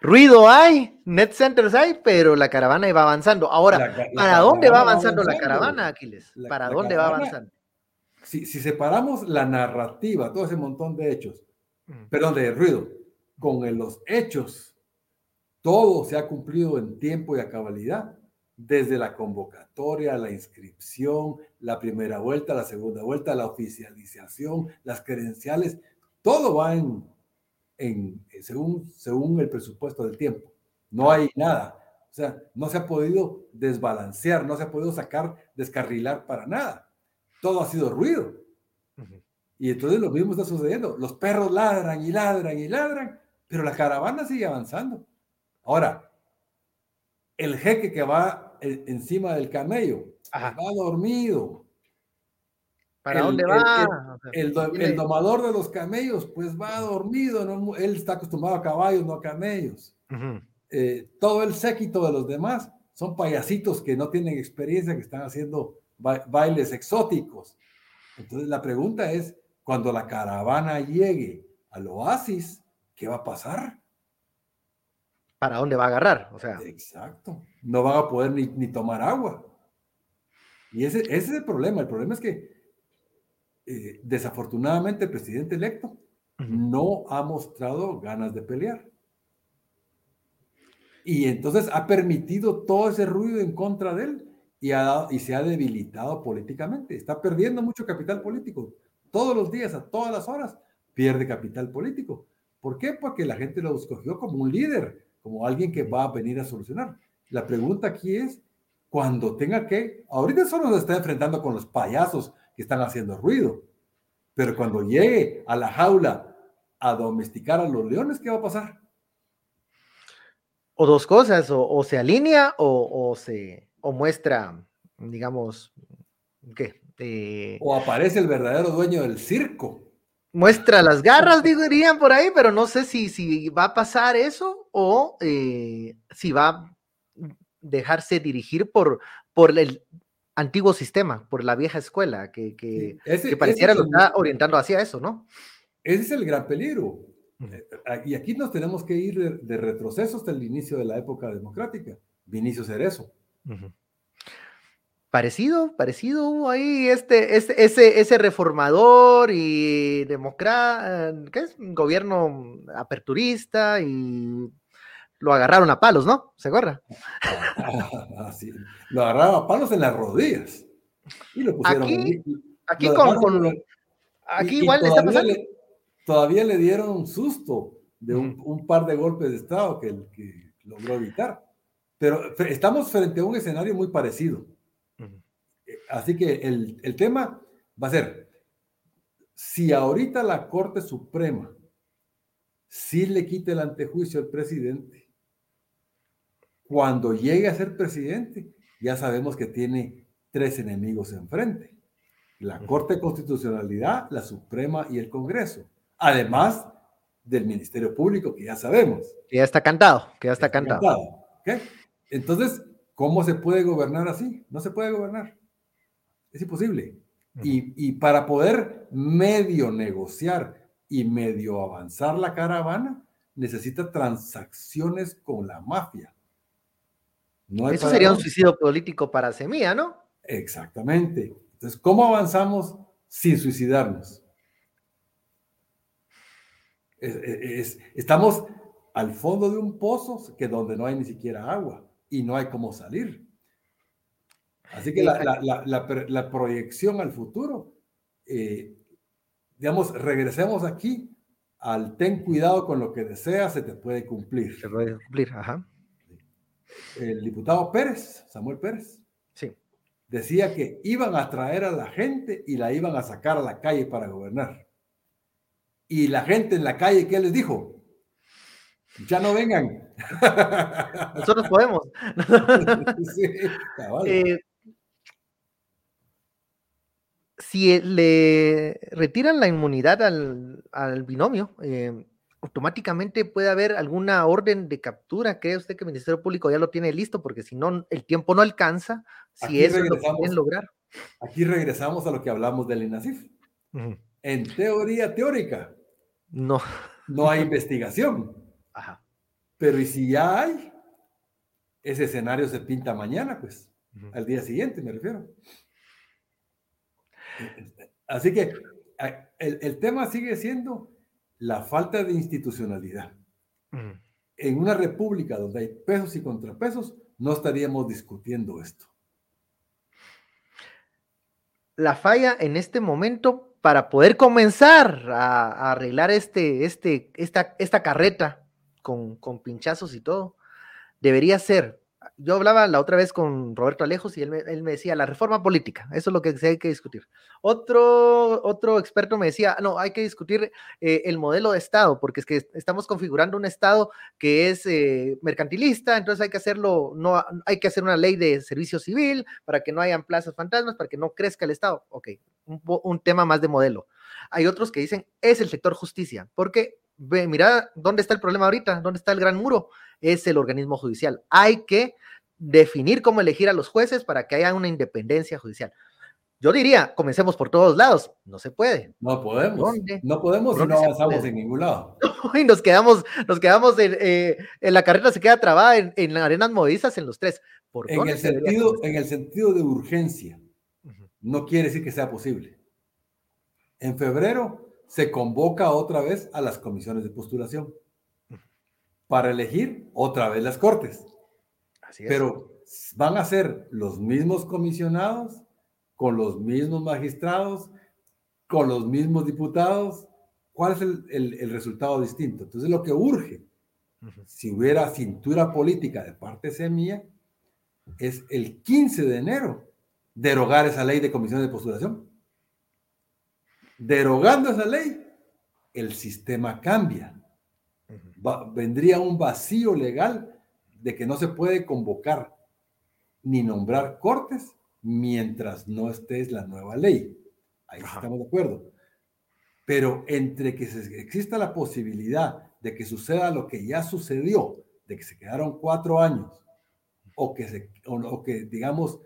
Ruido hay, net centers hay, pero la caravana va avanzando. Ahora, ¿para dónde va avanzando, la caravana, Aquiles? ¿Para dónde va avanzando? Si, separamos la narrativa, todo ese montón de hechos. Perdón, de ruido, con los hechos, todo se ha cumplido en tiempo y a cabalidad desde la convocatoria, la inscripción, la primera vuelta, la segunda vuelta, la oficialización, las credenciales, todo va en, en según, según el presupuesto del tiempo. No hay nada. O sea, no se ha podido desbalancear, no se ha podido sacar, descarrilar para nada. Todo ha sido ruido. Y entonces lo mismo está sucediendo. Los perros ladran y ladran y ladran, pero la caravana sigue avanzando. Ahora, el jeque que va encima del camello. Va dormido. ¿Para dónde va? El, domador de los camellos, pues va dormido. ¿no? Él está acostumbrado a caballos, no a camellos. Eh, todo el séquito de los demás son payasitos que no tienen experiencia, que están haciendo bailes exóticos. Entonces la pregunta es, cuando la caravana llegue al oasis, ¿qué va a pasar? para dónde va a agarrar. O sea. Exacto. No van a poder ni, tomar agua. Y ese, ese, es el problema. El problema es que eh, desafortunadamente el presidente electo no ha mostrado ganas de pelear. Y entonces ha permitido todo ese ruido en contra de él y, ha, y se ha debilitado políticamente. Está perdiendo mucho capital político. Todos los días, a todas las horas, pierde capital político. ¿Por qué? Porque la gente lo escogió como un líder, como alguien que va a venir a solucionar. La pregunta aquí es, cuando tenga que, ahorita solo se está enfrentando con los payasos que están haciendo ruido, pero cuando llegue a la jaula a domesticar a los leones, ¿qué va a pasar? O dos cosas, o, se alinea o, se o muestra, digamos, ¿qué? Eh, o aparece el verdadero dueño del circo muestra las garras, dirían por ahí, pero no sé si, si va a pasar eso o eh, si va a dejarse dirigir por, por el antiguo sistema, por la vieja escuela, que, que, pareciera lo está orientando hacia eso, ¿no? Ese es el gran peligro. Eh, y aquí nos tenemos que ir de, retroceso hasta el inicio de la época democrática. Vinicio Cerezo. Parecido, parecido hubo ahí este, este, ese, ese reformador y democrático, eh, ¿qué es? Un gobierno aperturista y lo agarraron a palos, ¿no? ¿Se acuerda? Lo agarraron a palos en las rodillas. Y lo pusieron aquí, aquí con, aquí igual está pasando. Le, todavía le dieron un susto de un, un, par de golpes de Estado que, que logró evitar. Pero estamos frente a un escenario muy parecido. Así que el, el tema va a ser, si ahorita la Corte Suprema sí le quita el antejuicio al presidente, cuando llegue a ser presidente, ya sabemos que tiene tres enemigos enfrente. La Corte de Constitucionalidad, la Suprema y el Congreso. Además del Ministerio Público, que ya sabemos. Que ya está cantado, que ya está, cantado. Entonces, ¿cómo se puede gobernar así? No se puede gobernar. Es imposible. y, para poder medio negociar y medio avanzar la caravana, necesita transacciones con la mafia. Eso sería un suicidio político para Semilla, ¿no? Exactamente. Entonces, ¿cómo avanzamos sin suicidarnos? estamos al fondo de un pozo que donde no hay ni siquiera agua y no hay cómo salir. Así que la, proyección al futuro, eh, digamos, regresemos aquí al ten cuidado con lo que deseas, se te puede cumplir. Se puede cumplir, ajá. El diputado Pérez, Samuel Pérez, sí. decía que iban a traer a la gente y la iban a sacar a la calle para gobernar. Y la gente en la calle, ¿qué les dijo? Ya no vengan. Nosotros podemos. sí, eh, si le retiran la inmunidad al, binomio, eh, automáticamente puede haber alguna orden de captura. ¿Cree usted que el Ministerio Público ya lo tiene listo? Porque si no, el tiempo no alcanza. Si eso lo pueden lograr. Aquí regresamos a lo que hablamos del INASIF. En teoría teórica, no, no hay investigación. Ajá. Pero ¿y si ya hay? Ese escenario se pinta mañana, pues, al día siguiente, me refiero. Así que el, tema sigue siendo la falta de institucionalidad. En una república donde hay pesos y contrapesos, no estaríamos discutiendo esto. La falla en este momento para poder comenzar a, arreglar este, este, esta, esta carreta con, con pinchazos y todo, debería ser yo hablaba la otra vez con Roberto Alejos y él me, decía, la reforma política, eso es lo que hay que discutir. Otro, otro experto me decía, no, hay que discutir eh, el modelo de Estado, porque es que estamos configurando un Estado que es eh, mercantilista, entonces hay que hacerlo, no, hay que hacer una ley de servicio civil para que no hayan plazas fantasmas, para que no crezca el Estado. Ok, un, un tema más de modelo. Hay otros que dicen, es el sector justicia, porque ve, mira dónde está el problema ahorita, dónde está el gran muro, es el organismo judicial. Hay que definir cómo elegir a los jueces para que haya una independencia judicial. Yo diría, comencemos por todos lados. No se puede. No podemos. No podemos y no avanzamos en ningún lado. y nos quedamos, nos quedamos en, eh, en, la carrera se queda trabada en, en arenas movedizas en los tres. ¿Por en, el sentido, en el sentido de urgencia, no quiere decir que sea posible. En febrero se convoca otra vez a las comisiones de postulación para elegir otra vez las cortes. Pero van a ser los mismos comisionados, con los mismos magistrados, con los mismos diputados. ¿Cuál es el, resultado distinto? Entonces, lo que urge, si hubiera cintura política de parte semilla, es el 15 de enero derogar esa ley de comisiones de postulación. Derogando esa ley, el sistema cambia. vendría un vacío legal de que no se puede convocar ni nombrar cortes mientras no esté la nueva ley. Ahí estamos de acuerdo. Pero entre que exista la posibilidad de que suceda lo que ya sucedió, de que se quedaron cuatro años, o que, se, o, que digamos,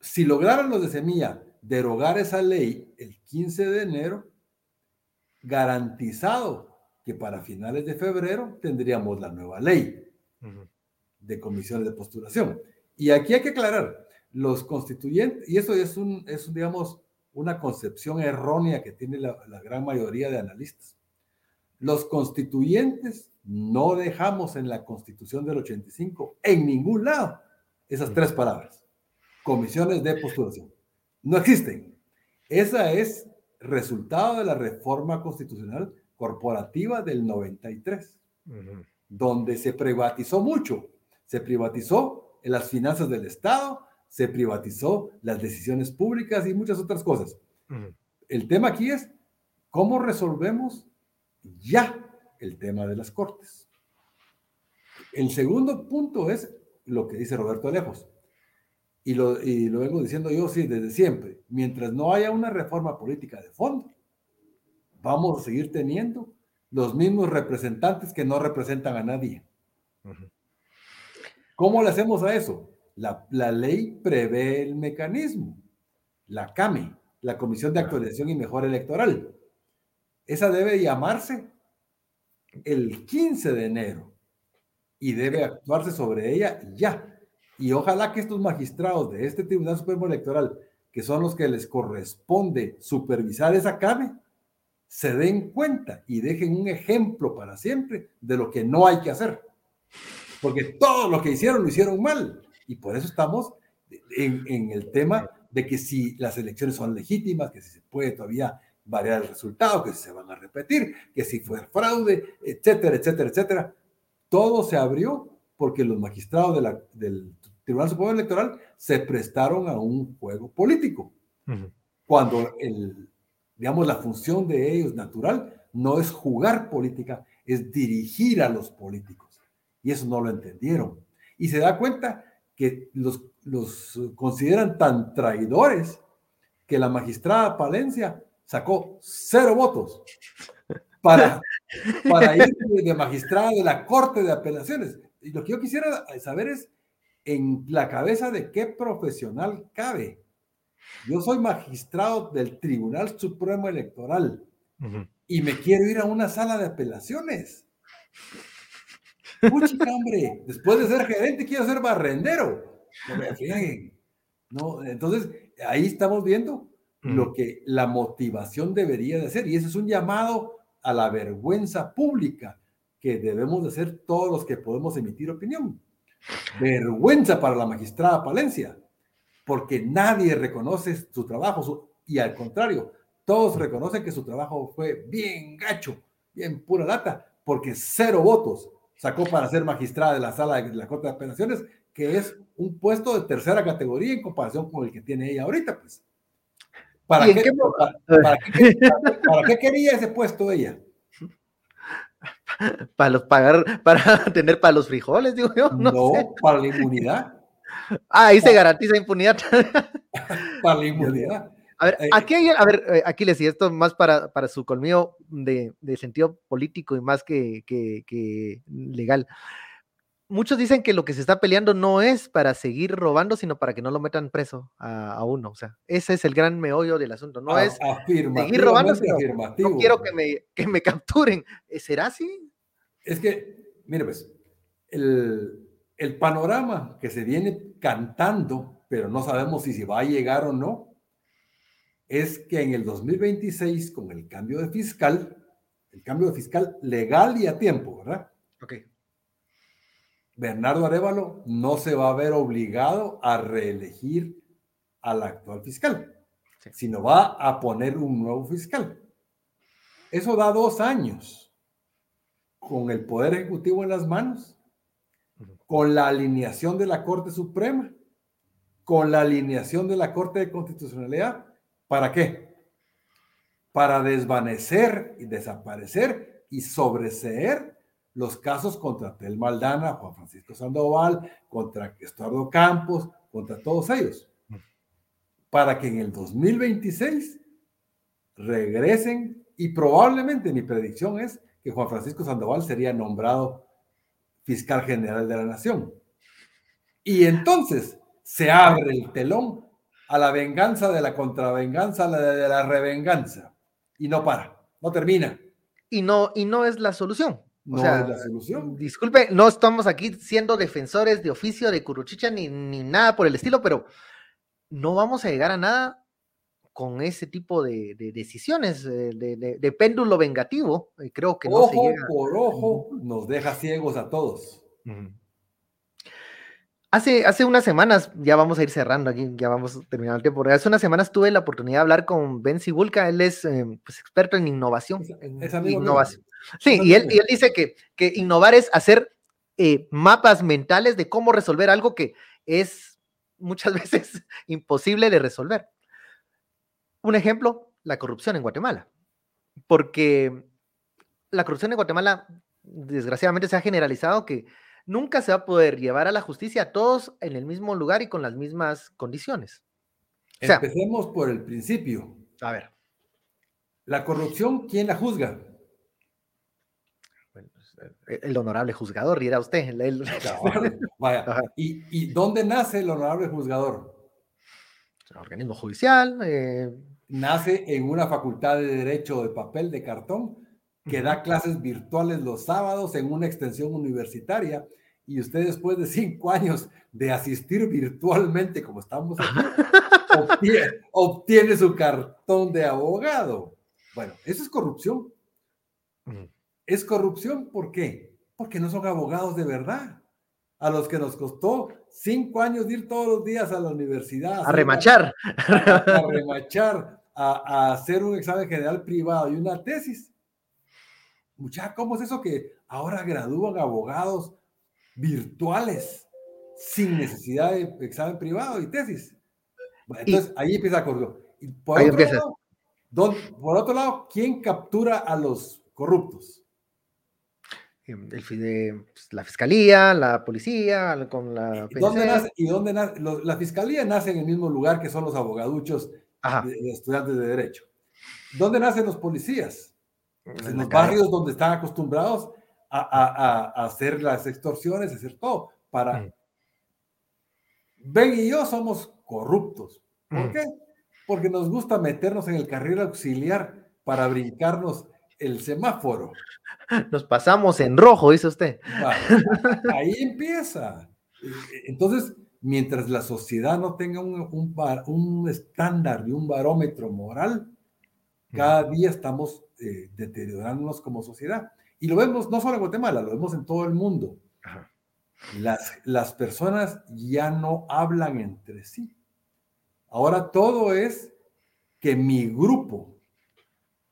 si lograran los de Semilla derogar esa ley el 15 de enero, garantizado que para finales de febrero tendríamos la nueva ley de comisiones de postulación. Y aquí hay que aclarar, los constituyentes, y eso es, un, es digamos, una concepción errónea que tiene la, gran mayoría de analistas. Los constituyentes no dejamos en la constitución del 85, en ningún lado, esas tres palabras. Comisiones de postulación. No existen. Esa es resultado de la reforma constitucional corporativa del 93, donde se privatizó mucho. Se privatizó en las finanzas del Estado, se privatizó las decisiones públicas y muchas otras cosas. El tema aquí es cómo resolvemos ya el tema de las cortes. El segundo punto es lo que dice Roberto Alejos. Y lo, y lo vengo diciendo yo, sí, desde siempre. Mientras no haya una reforma política de fondo, vamos a seguir teniendo los mismos representantes que no representan a nadie. ¿Cómo le hacemos a eso? La, ley prevé el mecanismo, la CAME, la Comisión de Actualización y Mejora Electoral. Esa debe llamarse el 15 de enero y debe actuarse sobre ella ya. Y ojalá que estos magistrados de este Tribunal Supremo Electoral, que son los que les corresponde supervisar esa CAME, se den cuenta y dejen un ejemplo para siempre de lo que no hay que hacer. Porque todo lo que hicieron lo hicieron mal. Y por eso estamos en, el tema de que si las elecciones son legítimas, que si se puede todavía variar el resultado, que si se van a repetir, que si fue fraude, etcétera, etcétera, etcétera. Todo se abrió porque los magistrados del Tribunal Supremo Electoral se prestaron a un juego político. Cuando el, digamos, la función de ellos natural no es jugar política, es dirigir a los políticos. Y eso no lo entendieron. Y se da cuenta que los, los consideran tan traidores que la magistrada Palencia sacó cero votos para, para ir de magistrada de la Corte de Apelaciones. Y lo que yo quisiera saber es en la cabeza de qué profesional cabe. Yo soy magistrado del Tribunal Supremo Electoral y me quiero ir a una sala de apelaciones. Pucha, hombre, después de ser gerente quiero ser barrendero. No me No, entonces, ahí estamos viendo lo que la motivación debería de ser. Y ese es un llamado a la vergüenza pública que debemos de hacer todos los que podemos emitir opinión. Vergüenza para la magistrada Palencia, porque nadie reconoce su trabajo y al contrario, todos reconocen que su trabajo fue bien gacho, bien pura lata, porque cero votos sacó para ser magistrada de la sala de la Corte de Apelaciones, que es un puesto de tercera categoría en comparación con el que tiene ella ahorita, pues. ¿Para, qué, para, qué, quería ese puesto ella? Para los pagar, para tener para los frijoles, digo yo. No, para la inmunidad. Ah, ahí se garantiza impunidad. para la inmunidad. A ver, eh, aquí, hay, a ver, eh, aquí les esto más para, para su colmillo de, de, sentido político y más que, que, que, legal. Muchos dicen que lo que se está peleando no es para seguir robando, sino para que no lo metan preso a, a uno. O sea, ese es el gran meollo del asunto. No es seguir robando, sino no quiero que me, que me capturen. ¿Será así? Es que, mire, pues, el, el panorama que se viene cantando, pero no sabemos si se va a llegar o no, es que en el 2026, con el cambio de fiscal, el cambio de fiscal legal y a tiempo, ¿verdad? Ok. Bernardo Arevalo no se va a ver obligado a reelegir al actual fiscal, sino va a poner un nuevo fiscal. Eso da dos años con el Poder Ejecutivo en las manos, con la alineación de la Corte Suprema, con la alineación de la Corte de Constitucionalidad ¿Para qué? Para desvanecer y desaparecer y sobreseer los casos contra Tel Maldana, Juan Francisco Sandoval, contra Estuardo Campos, contra todos ellos. Para que en el 2026 regresen y probablemente mi predicción es que Juan Francisco Sandoval sería nombrado fiscal general de la nación. Y entonces se abre el telón a la venganza de la contravenganza, de la revenganza. Y no para, no termina. Y no, y no es la solución. No es la solución. Disculpe, no estamos aquí siendo defensores de oficio de Curuchicha ni, ni nada por el estilo, pero no vamos a llegar a nada con ese tipo de, decisiones, de, péndulo vengativo. Creo que no ojo se llega. por ojo nos deja ciegos a todos. Hace, hace unas semanas, ya vamos a ir cerrando aquí, ya vamos a terminar el tiempo. Hace unas semanas tuve la oportunidad de hablar con Ben Sibulka, él es eh, pues, experto en innovación. innovación. Sí, y él, y él, dice que, que innovar es hacer eh, mapas mentales de cómo resolver algo que es muchas veces imposible de resolver. Un ejemplo, la corrupción en Guatemala. Porque la corrupción en Guatemala, desgraciadamente, se ha generalizado que nunca se va a poder llevar a la justicia a todos en el mismo lugar y con las mismas condiciones. Empecemos por el principio. A ver. La corrupción, ¿quién la juzga? Eh, el honorable juzgador, dirá usted. ¿Y, dónde nace el honorable juzgador? El organismo judicial. Eh, nace en una facultad de derecho de papel, de cartón, que da clases virtuales los sábados en una extensión universitaria. Y usted después de cinco años de asistir virtualmente, como estamos aquí, obtiene, su cartón de abogado. Bueno, eso es corrupción. Es corrupción, ¿por qué? Porque no son abogados de verdad. A los que nos costó cinco años de ir todos los días a la universidad. A, remachar. A, remachar, a, hacer un examen general privado y una tesis. Mucha, ¿cómo es eso que ahora gradúan abogados virtuales sin necesidad de examen privado y tesis? entonces ahí empieza a correr. Por, otro lado, por otro lado, ¿quién captura a los corruptos? Em, el, pues, la fiscalía, la policía, con la... ¿Y dónde nace? ¿Y dónde nace? la fiscalía nace en el mismo lugar que son los abogaduchos de, estudiantes de derecho. ¿Dónde nacen los policías? Pues, en, los barrios donde están acostumbrados a, hacer las extorsiones, a hacer todo. Para... Mm. Ben y yo somos corruptos. ¿Por mm. qué? Porque nos gusta meternos en el carril auxiliar para brincarnos el semáforo. Nos pasamos en rojo, dice usted. ahí empieza. Entonces, mientras la sociedad no tenga un, un, estándar y un barómetro moral, cada día estamos eh, deteriorándonos como sociedad. Y lo vemos no solo en Guatemala, lo vemos en todo el mundo. Las, las personas ya no hablan entre sí. Ahora todo es que mi grupo,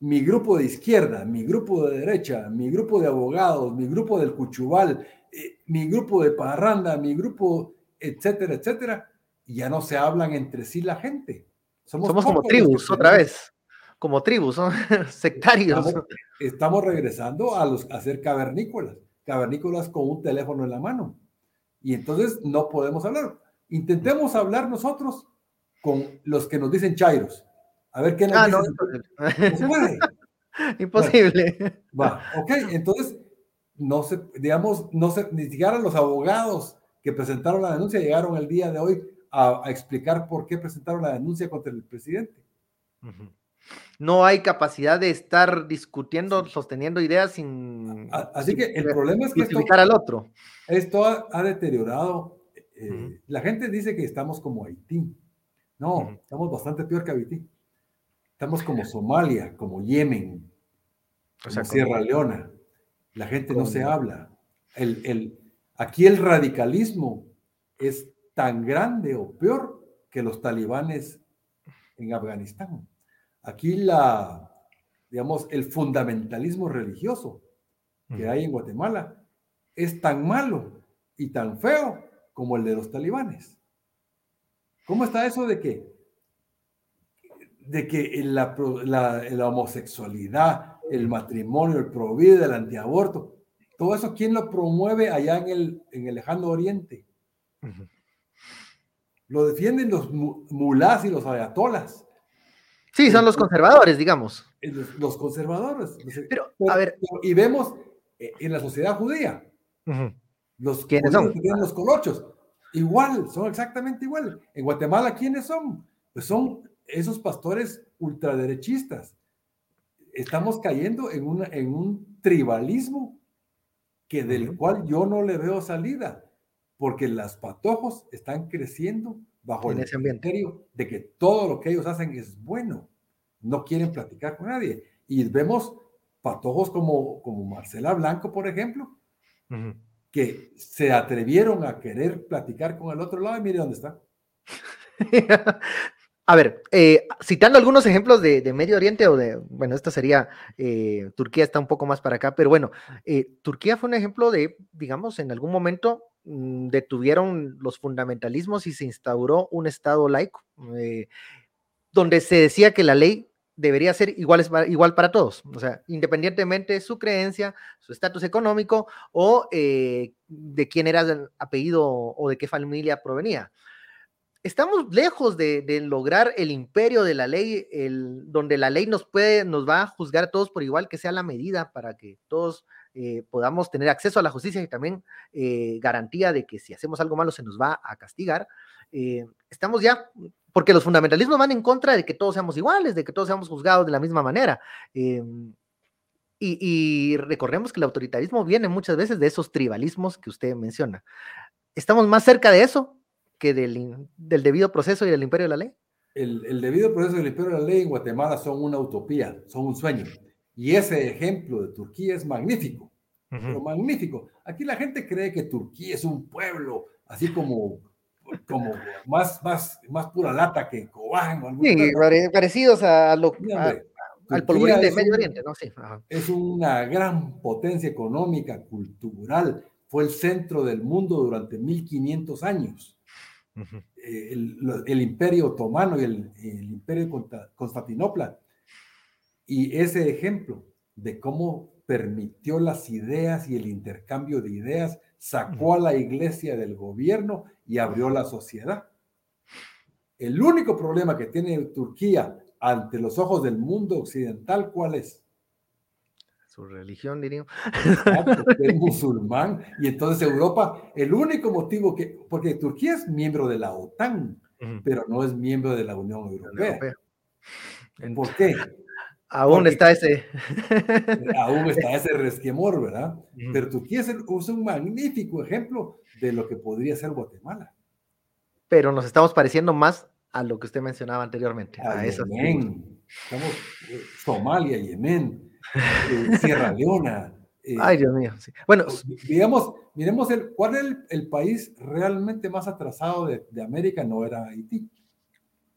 mi grupo de izquierda, mi grupo de derecha, mi grupo de abogados, mi grupo del Cuchubal, eh, mi grupo de Parranda, mi grupo, etcétera, etcétera, ya no se hablan entre sí la gente. Somos, como tribus, otra vez, como tribus, sectarios. Estamos, regresando a, los, a ser cavernícolas, cavernícolas con un teléfono en la mano. Y entonces no podemos hablar. Intentemos hablar nosotros con los que nos dicen chairos a ver qué nos ah, No, Imposible. va, ok, entonces, no se, digamos, no se, ni siquiera los abogados que presentaron la denuncia llegaron el día de hoy a, explicar por qué presentaron la denuncia contra el presidente. No hay capacidad de estar discutiendo, sosteniendo ideas sin. Así que el problema es que. Esto, al otro. Esto ha, deteriorado. Eh, la gente dice que estamos como Haití. No, estamos bastante peor que Haití. Estamos como Somalia, como Yemen, como Sierra Leona. La gente no se habla. El, el, aquí el radicalismo es tan grande o peor que los talibanes en Afganistán. Aquí la, digamos, el fundamentalismo religioso que hay en Guatemala es tan malo y tan feo como el de los talibanes. ¿Cómo está eso de que de que la, la, homosexualidad, el matrimonio, el provida, el antiaborto, todo eso, ¿quién lo promueve allá en el, en el lejano oriente? Lo defienden los mulás y los ayatolas. Sí, son los conservadores, digamos. Los, conservadores. Pero, a ver. y vemos eh, en la sociedad judía, los ¿Quiénes son? Que tienen los colochos, igual, son exactamente igual. En Guatemala, ¿quiénes son? Pues son esos pastores ultraderechistas. Estamos cayendo en, una, en un tribalismo que del cual yo no le veo salida, porque las patojos están creciendo bajo el criterio de que todo lo que ellos hacen es bueno. No quieren platicar con nadie. Y vemos patojos como, como Marcela Blanco, por ejemplo, que se atrevieron a querer platicar con el otro lado y mire dónde está. A ver, eh, citando algunos ejemplos de, Medio Oriente o de, bueno, esta sería, eh, Turquía está un poco más para acá, pero bueno, eh, Turquía fue un ejemplo de, digamos, en algún momento detuvieron los fundamentalismos y se instauró un Estado laico, donde se decía que la ley debería ser igual, igual para todos, o sea, independientemente de su creencia, su estatus económico o de quién era el apellido o de qué familia provenía. Estamos lejos de, lograr el imperio de la ley, el, donde la ley nos puede, nos va a juzgar a todos por igual que sea la medida para que todos eh, podamos tener acceso a la justicia y también eh, garantía de que si hacemos algo malo se nos va a castigar. Eh, estamos ya, porque los fundamentalismos van en contra de que todos seamos iguales, de que todos seamos juzgados de la misma manera. Em, y, y recordemos que el autoritarismo viene muchas veces de esos tribalismos que usted menciona. Estamos más cerca de eso que del, del debido proceso y del imperio de la ley? El, el, debido proceso y el imperio de la ley en Guatemala son una utopía, son un sueño. Y ese ejemplo de Turquía es magnífico, pero magnífico. Aquí la gente cree que Turquía es un pueblo, así como, como más, más, más pura lata que Cobán. sí, parecidos a lo, al polvorín de Medio Oriente, ¿no? Sí. Es una gran potencia económica, cultural, fue el centro del mundo durante 1500 años. Eh, el, imperio otomano y el, imperio de Constantinopla. Y ese ejemplo de cómo permitió las ideas y el intercambio de ideas, sacó a la iglesia del gobierno y abrió la sociedad. El único problema que tiene Turquía ante los ojos del mundo occidental, ¿cuál es? su religión, diría. es musulmán. Y entonces Europa, el único motivo que, porque Turquía es miembro de la OTAN, pero no es miembro de la Unión Europea. ¿Por qué? Aún está ese. aún está ese resquemor, ¿verdad? Pero Turquía es, un magnífico ejemplo de lo que podría ser Guatemala. Pero nos estamos pareciendo más a lo que usted mencionaba anteriormente. A, a Yemen. Estamos, eh, Somalia, Yemen. Eh, Sierra Leona. Eh, Ay, Dios mío. Bueno, digamos, miremos el, cuál es el, país realmente más atrasado de, América, no era Haití,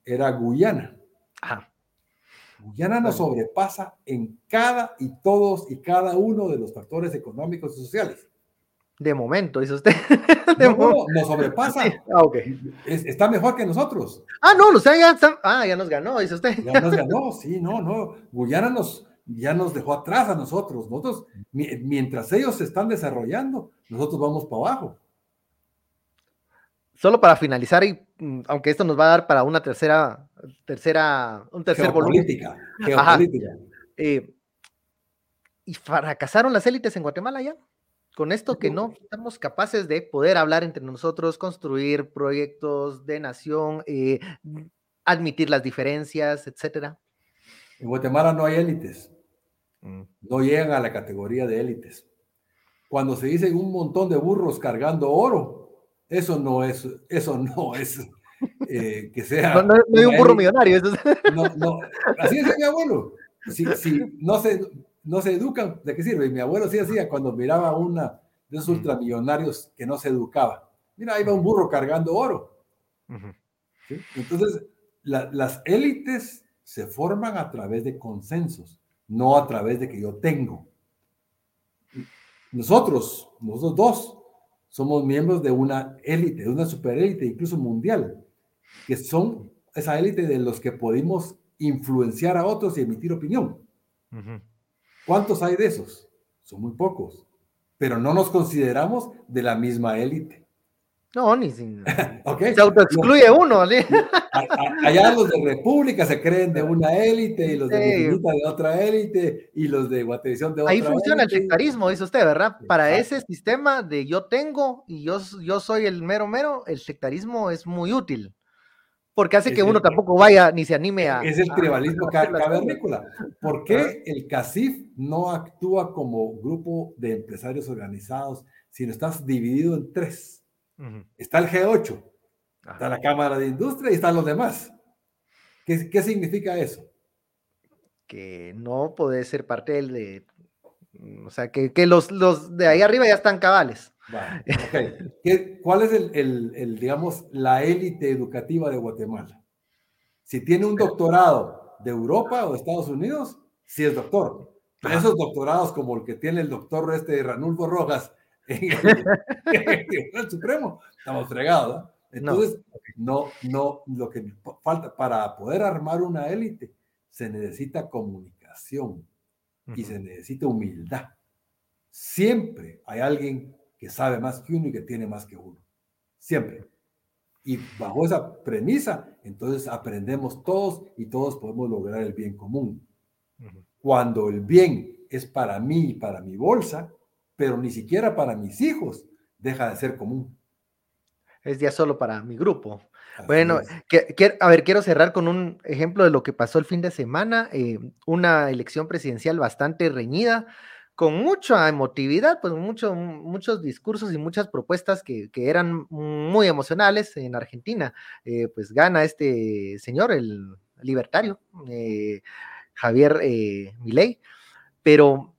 era Guyana. Guyana nos sobrepasa en cada y todos y cada uno de los factores económicos y sociales. De momento, dice usted. no, nos sobrepasa. Ah, está mejor que nosotros. Ah, no, o sea, ya, ah, ya nos ganó, dice usted. Ya nos ganó, sí, no, no. Guyana nos, ya nos dejó atrás a nosotros. Nosotros, mientras ellos se están desarrollando, nosotros vamos para abajo. Solo para finalizar, y aunque esto nos va a dar para una tercera, tercera, un tercer volumen. Geopolítica. Eh, y fracasaron las élites en Guatemala ya. Con esto que no estamos capaces de poder hablar entre nosotros, construir proyectos de nación, eh, admitir las diferencias, etcétera. En Guatemala no hay élites. Mm. no llegan a la categoría de élites. Cuando se dicen un montón de burros cargando oro, eso no es, eso no es eh, que sea. No, hay un burro millonario. No, no, así decía mi abuelo. Si, si no, se, no se educan, ¿de qué sirve? Mi abuelo sí hacía cuando miraba a una de esos ultramillonarios que no se educaba. Mira, ahí va un burro cargando oro. Entonces, las élites se forman a través de consensos no a través de que yo tengo. Nosotros, nosotros dos, somos miembros de una élite, de una superélite, incluso mundial, que son esa élite de los que podemos influenciar a otros y emitir opinión. ¿Cuántos hay de esos? Son muy pocos, pero no nos consideramos de la misma élite. No, ni sin. Se autoexcluye uno. allá los de República se creen de una élite y los de de otra élite y los de Guatevisión de otra Ahí funciona el sectarismo, dice usted, ¿verdad? Para ese sistema de yo tengo y yo, yo soy el mero mero, el sectarismo es muy útil. Porque hace que uno tampoco vaya ni se anime a. Es el tribalismo cavernícola. ¿Por qué el CACIF no actúa como grupo de empresarios organizados, sino estás dividido en tres? Está el G8. Está la Cámara de Industria y están los demás. ¿Qué, qué significa eso? Que no puede ser parte del de. O sea, que, que los, los, de ahí arriba ya están cabales. okay. ¿Cuál es el, el, el, digamos, la élite educativa de Guatemala? Si tiene un doctorado de Europa o de Estados Unidos, sí es doctor. esos doctorados como el que tiene el doctor este Ranulfo Rojas en el, Supremo, estamos fregados. Entonces, no. no, lo que falta para poder armar una élite, se necesita comunicación y se necesita humildad. Siempre hay alguien que sabe más que uno y que tiene más que uno. Siempre. Y bajo esa premisa, entonces aprendemos todos y todos podemos lograr el bien común. Cuando el bien es para mí y para mi bolsa, pero ni siquiera para mis hijos, deja de ser común es ya solo para mi grupo. bueno, que, a ver, quiero cerrar con un ejemplo de lo que pasó el fin de semana, eh, una elección presidencial bastante reñida, con mucha emotividad, pues mucho, muchos discursos y muchas propuestas que, eran muy emocionales en Argentina. Eh, pues gana este señor, el libertario, eh, Javier Milei, pero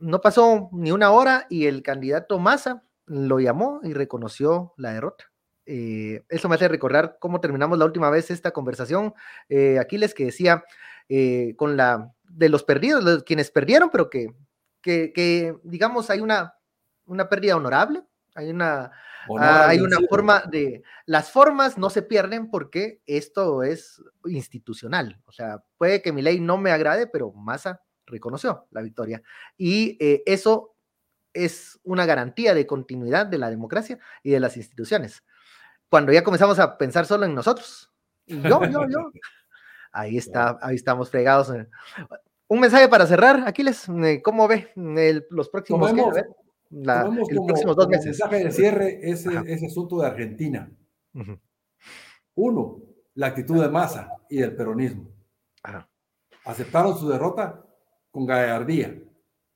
no pasó ni una hora y el candidato Massa lo llamó y reconoció la derrota. Eh, eso me hace recordar cómo terminamos la última vez esta conversación. Eh, Aquiles que decía eh, con la de los perdidos, los, quienes perdieron, pero que, que, digamos hay una, una pérdida honorable, hay una, hay una forma de, las formas no se pierden porque esto es institucional. O sea, puede que mi ley no me agrade, pero Massa reconoció la victoria. Y eso es una garantía de continuidad de la democracia y de las instituciones. Cuando ya comenzamos a pensar solo en nosotros, y yo, yo, yo, ahí está, ahí estamos fregados. Un mensaje para cerrar, Aquiles, eh, ¿cómo ve los próximos, dos meses? mensaje de cierre ese, ese asunto de Argentina. Uno, la actitud de masa y del peronismo. Aceptaron su derrota con gallardía.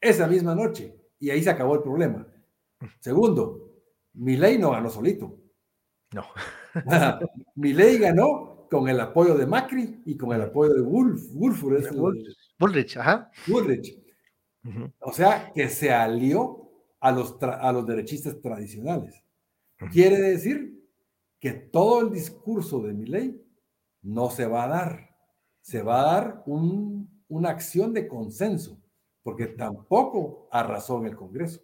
Esa misma noche y ahí se acabó el problema. Segundo, mi ley no ganó solito. No. mi ley ganó con el apoyo de Macri y con el apoyo de Wolf, Bullrich, ajá. Bullrich. O sea, que se alió a los, a los derechistas tradicionales. Quiere decir que todo el discurso de mi ley no se va a dar. Se va a dar una acción de consenso porque tampoco arrasó en el Congreso.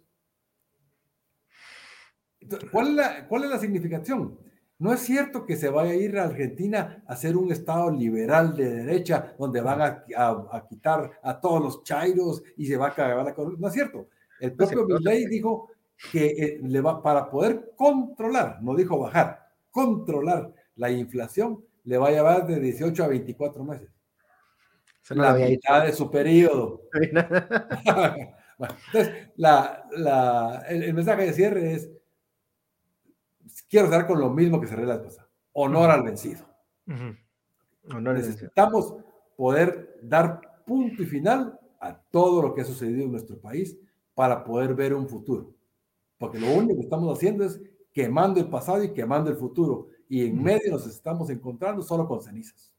¿Cuál es, la, ¿Cuál es la significación? No es cierto que se vaya a ir a Argentina a ser un Estado liberal de derecha donde van a, quitar a todos los chairos y se va a acabar la corrupción. No es cierto. El propio Milley dijo que eh, le va, para poder controlar, no dijo bajar, controlar la inflación, le va a llevar de 18 a 24 meses la mitad de su periodo. entonces, el, mensaje de cierre es, quiero cerrar con lo mismo que cerré la pasada, honor al vencido. Necesitamos poder dar punto y final a todo lo que ha sucedido en nuestro país para poder ver un futuro. Porque lo único que estamos haciendo es quemando el pasado y quemando el futuro. Y en medio nos estamos encontrando solo con cenizas.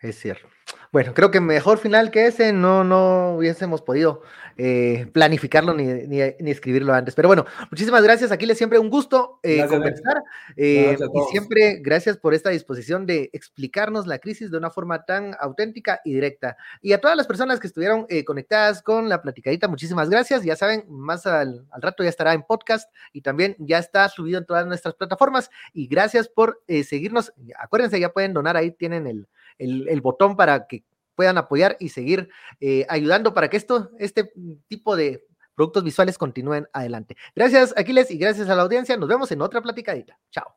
Es cierto. Bueno, creo que mejor final que ese no, no hubiésemos podido eh, planificarlo ni, ni, escribirlo antes. Pero bueno, muchísimas gracias. Aquí les siempre un gusto eh, conversar. Eh, y siempre gracias por esta disposición de explicarnos la crisis de una forma tan auténtica y directa. Y a todas las personas que estuvieron conectadas con la platicadita, muchísimas gracias. Ya saben, más al, al, rato ya estará en podcast y también ya está subido en todas nuestras plataformas. Y gracias por seguirnos. Acuérdense, ya pueden donar ahí, tienen el el, botón para que puedan apoyar y seguir eh, ayudando para que esto, este tipo de productos visuales continúen adelante. Gracias, Aquiles, y gracias a la audiencia. Nos vemos en otra platicadita. Chao.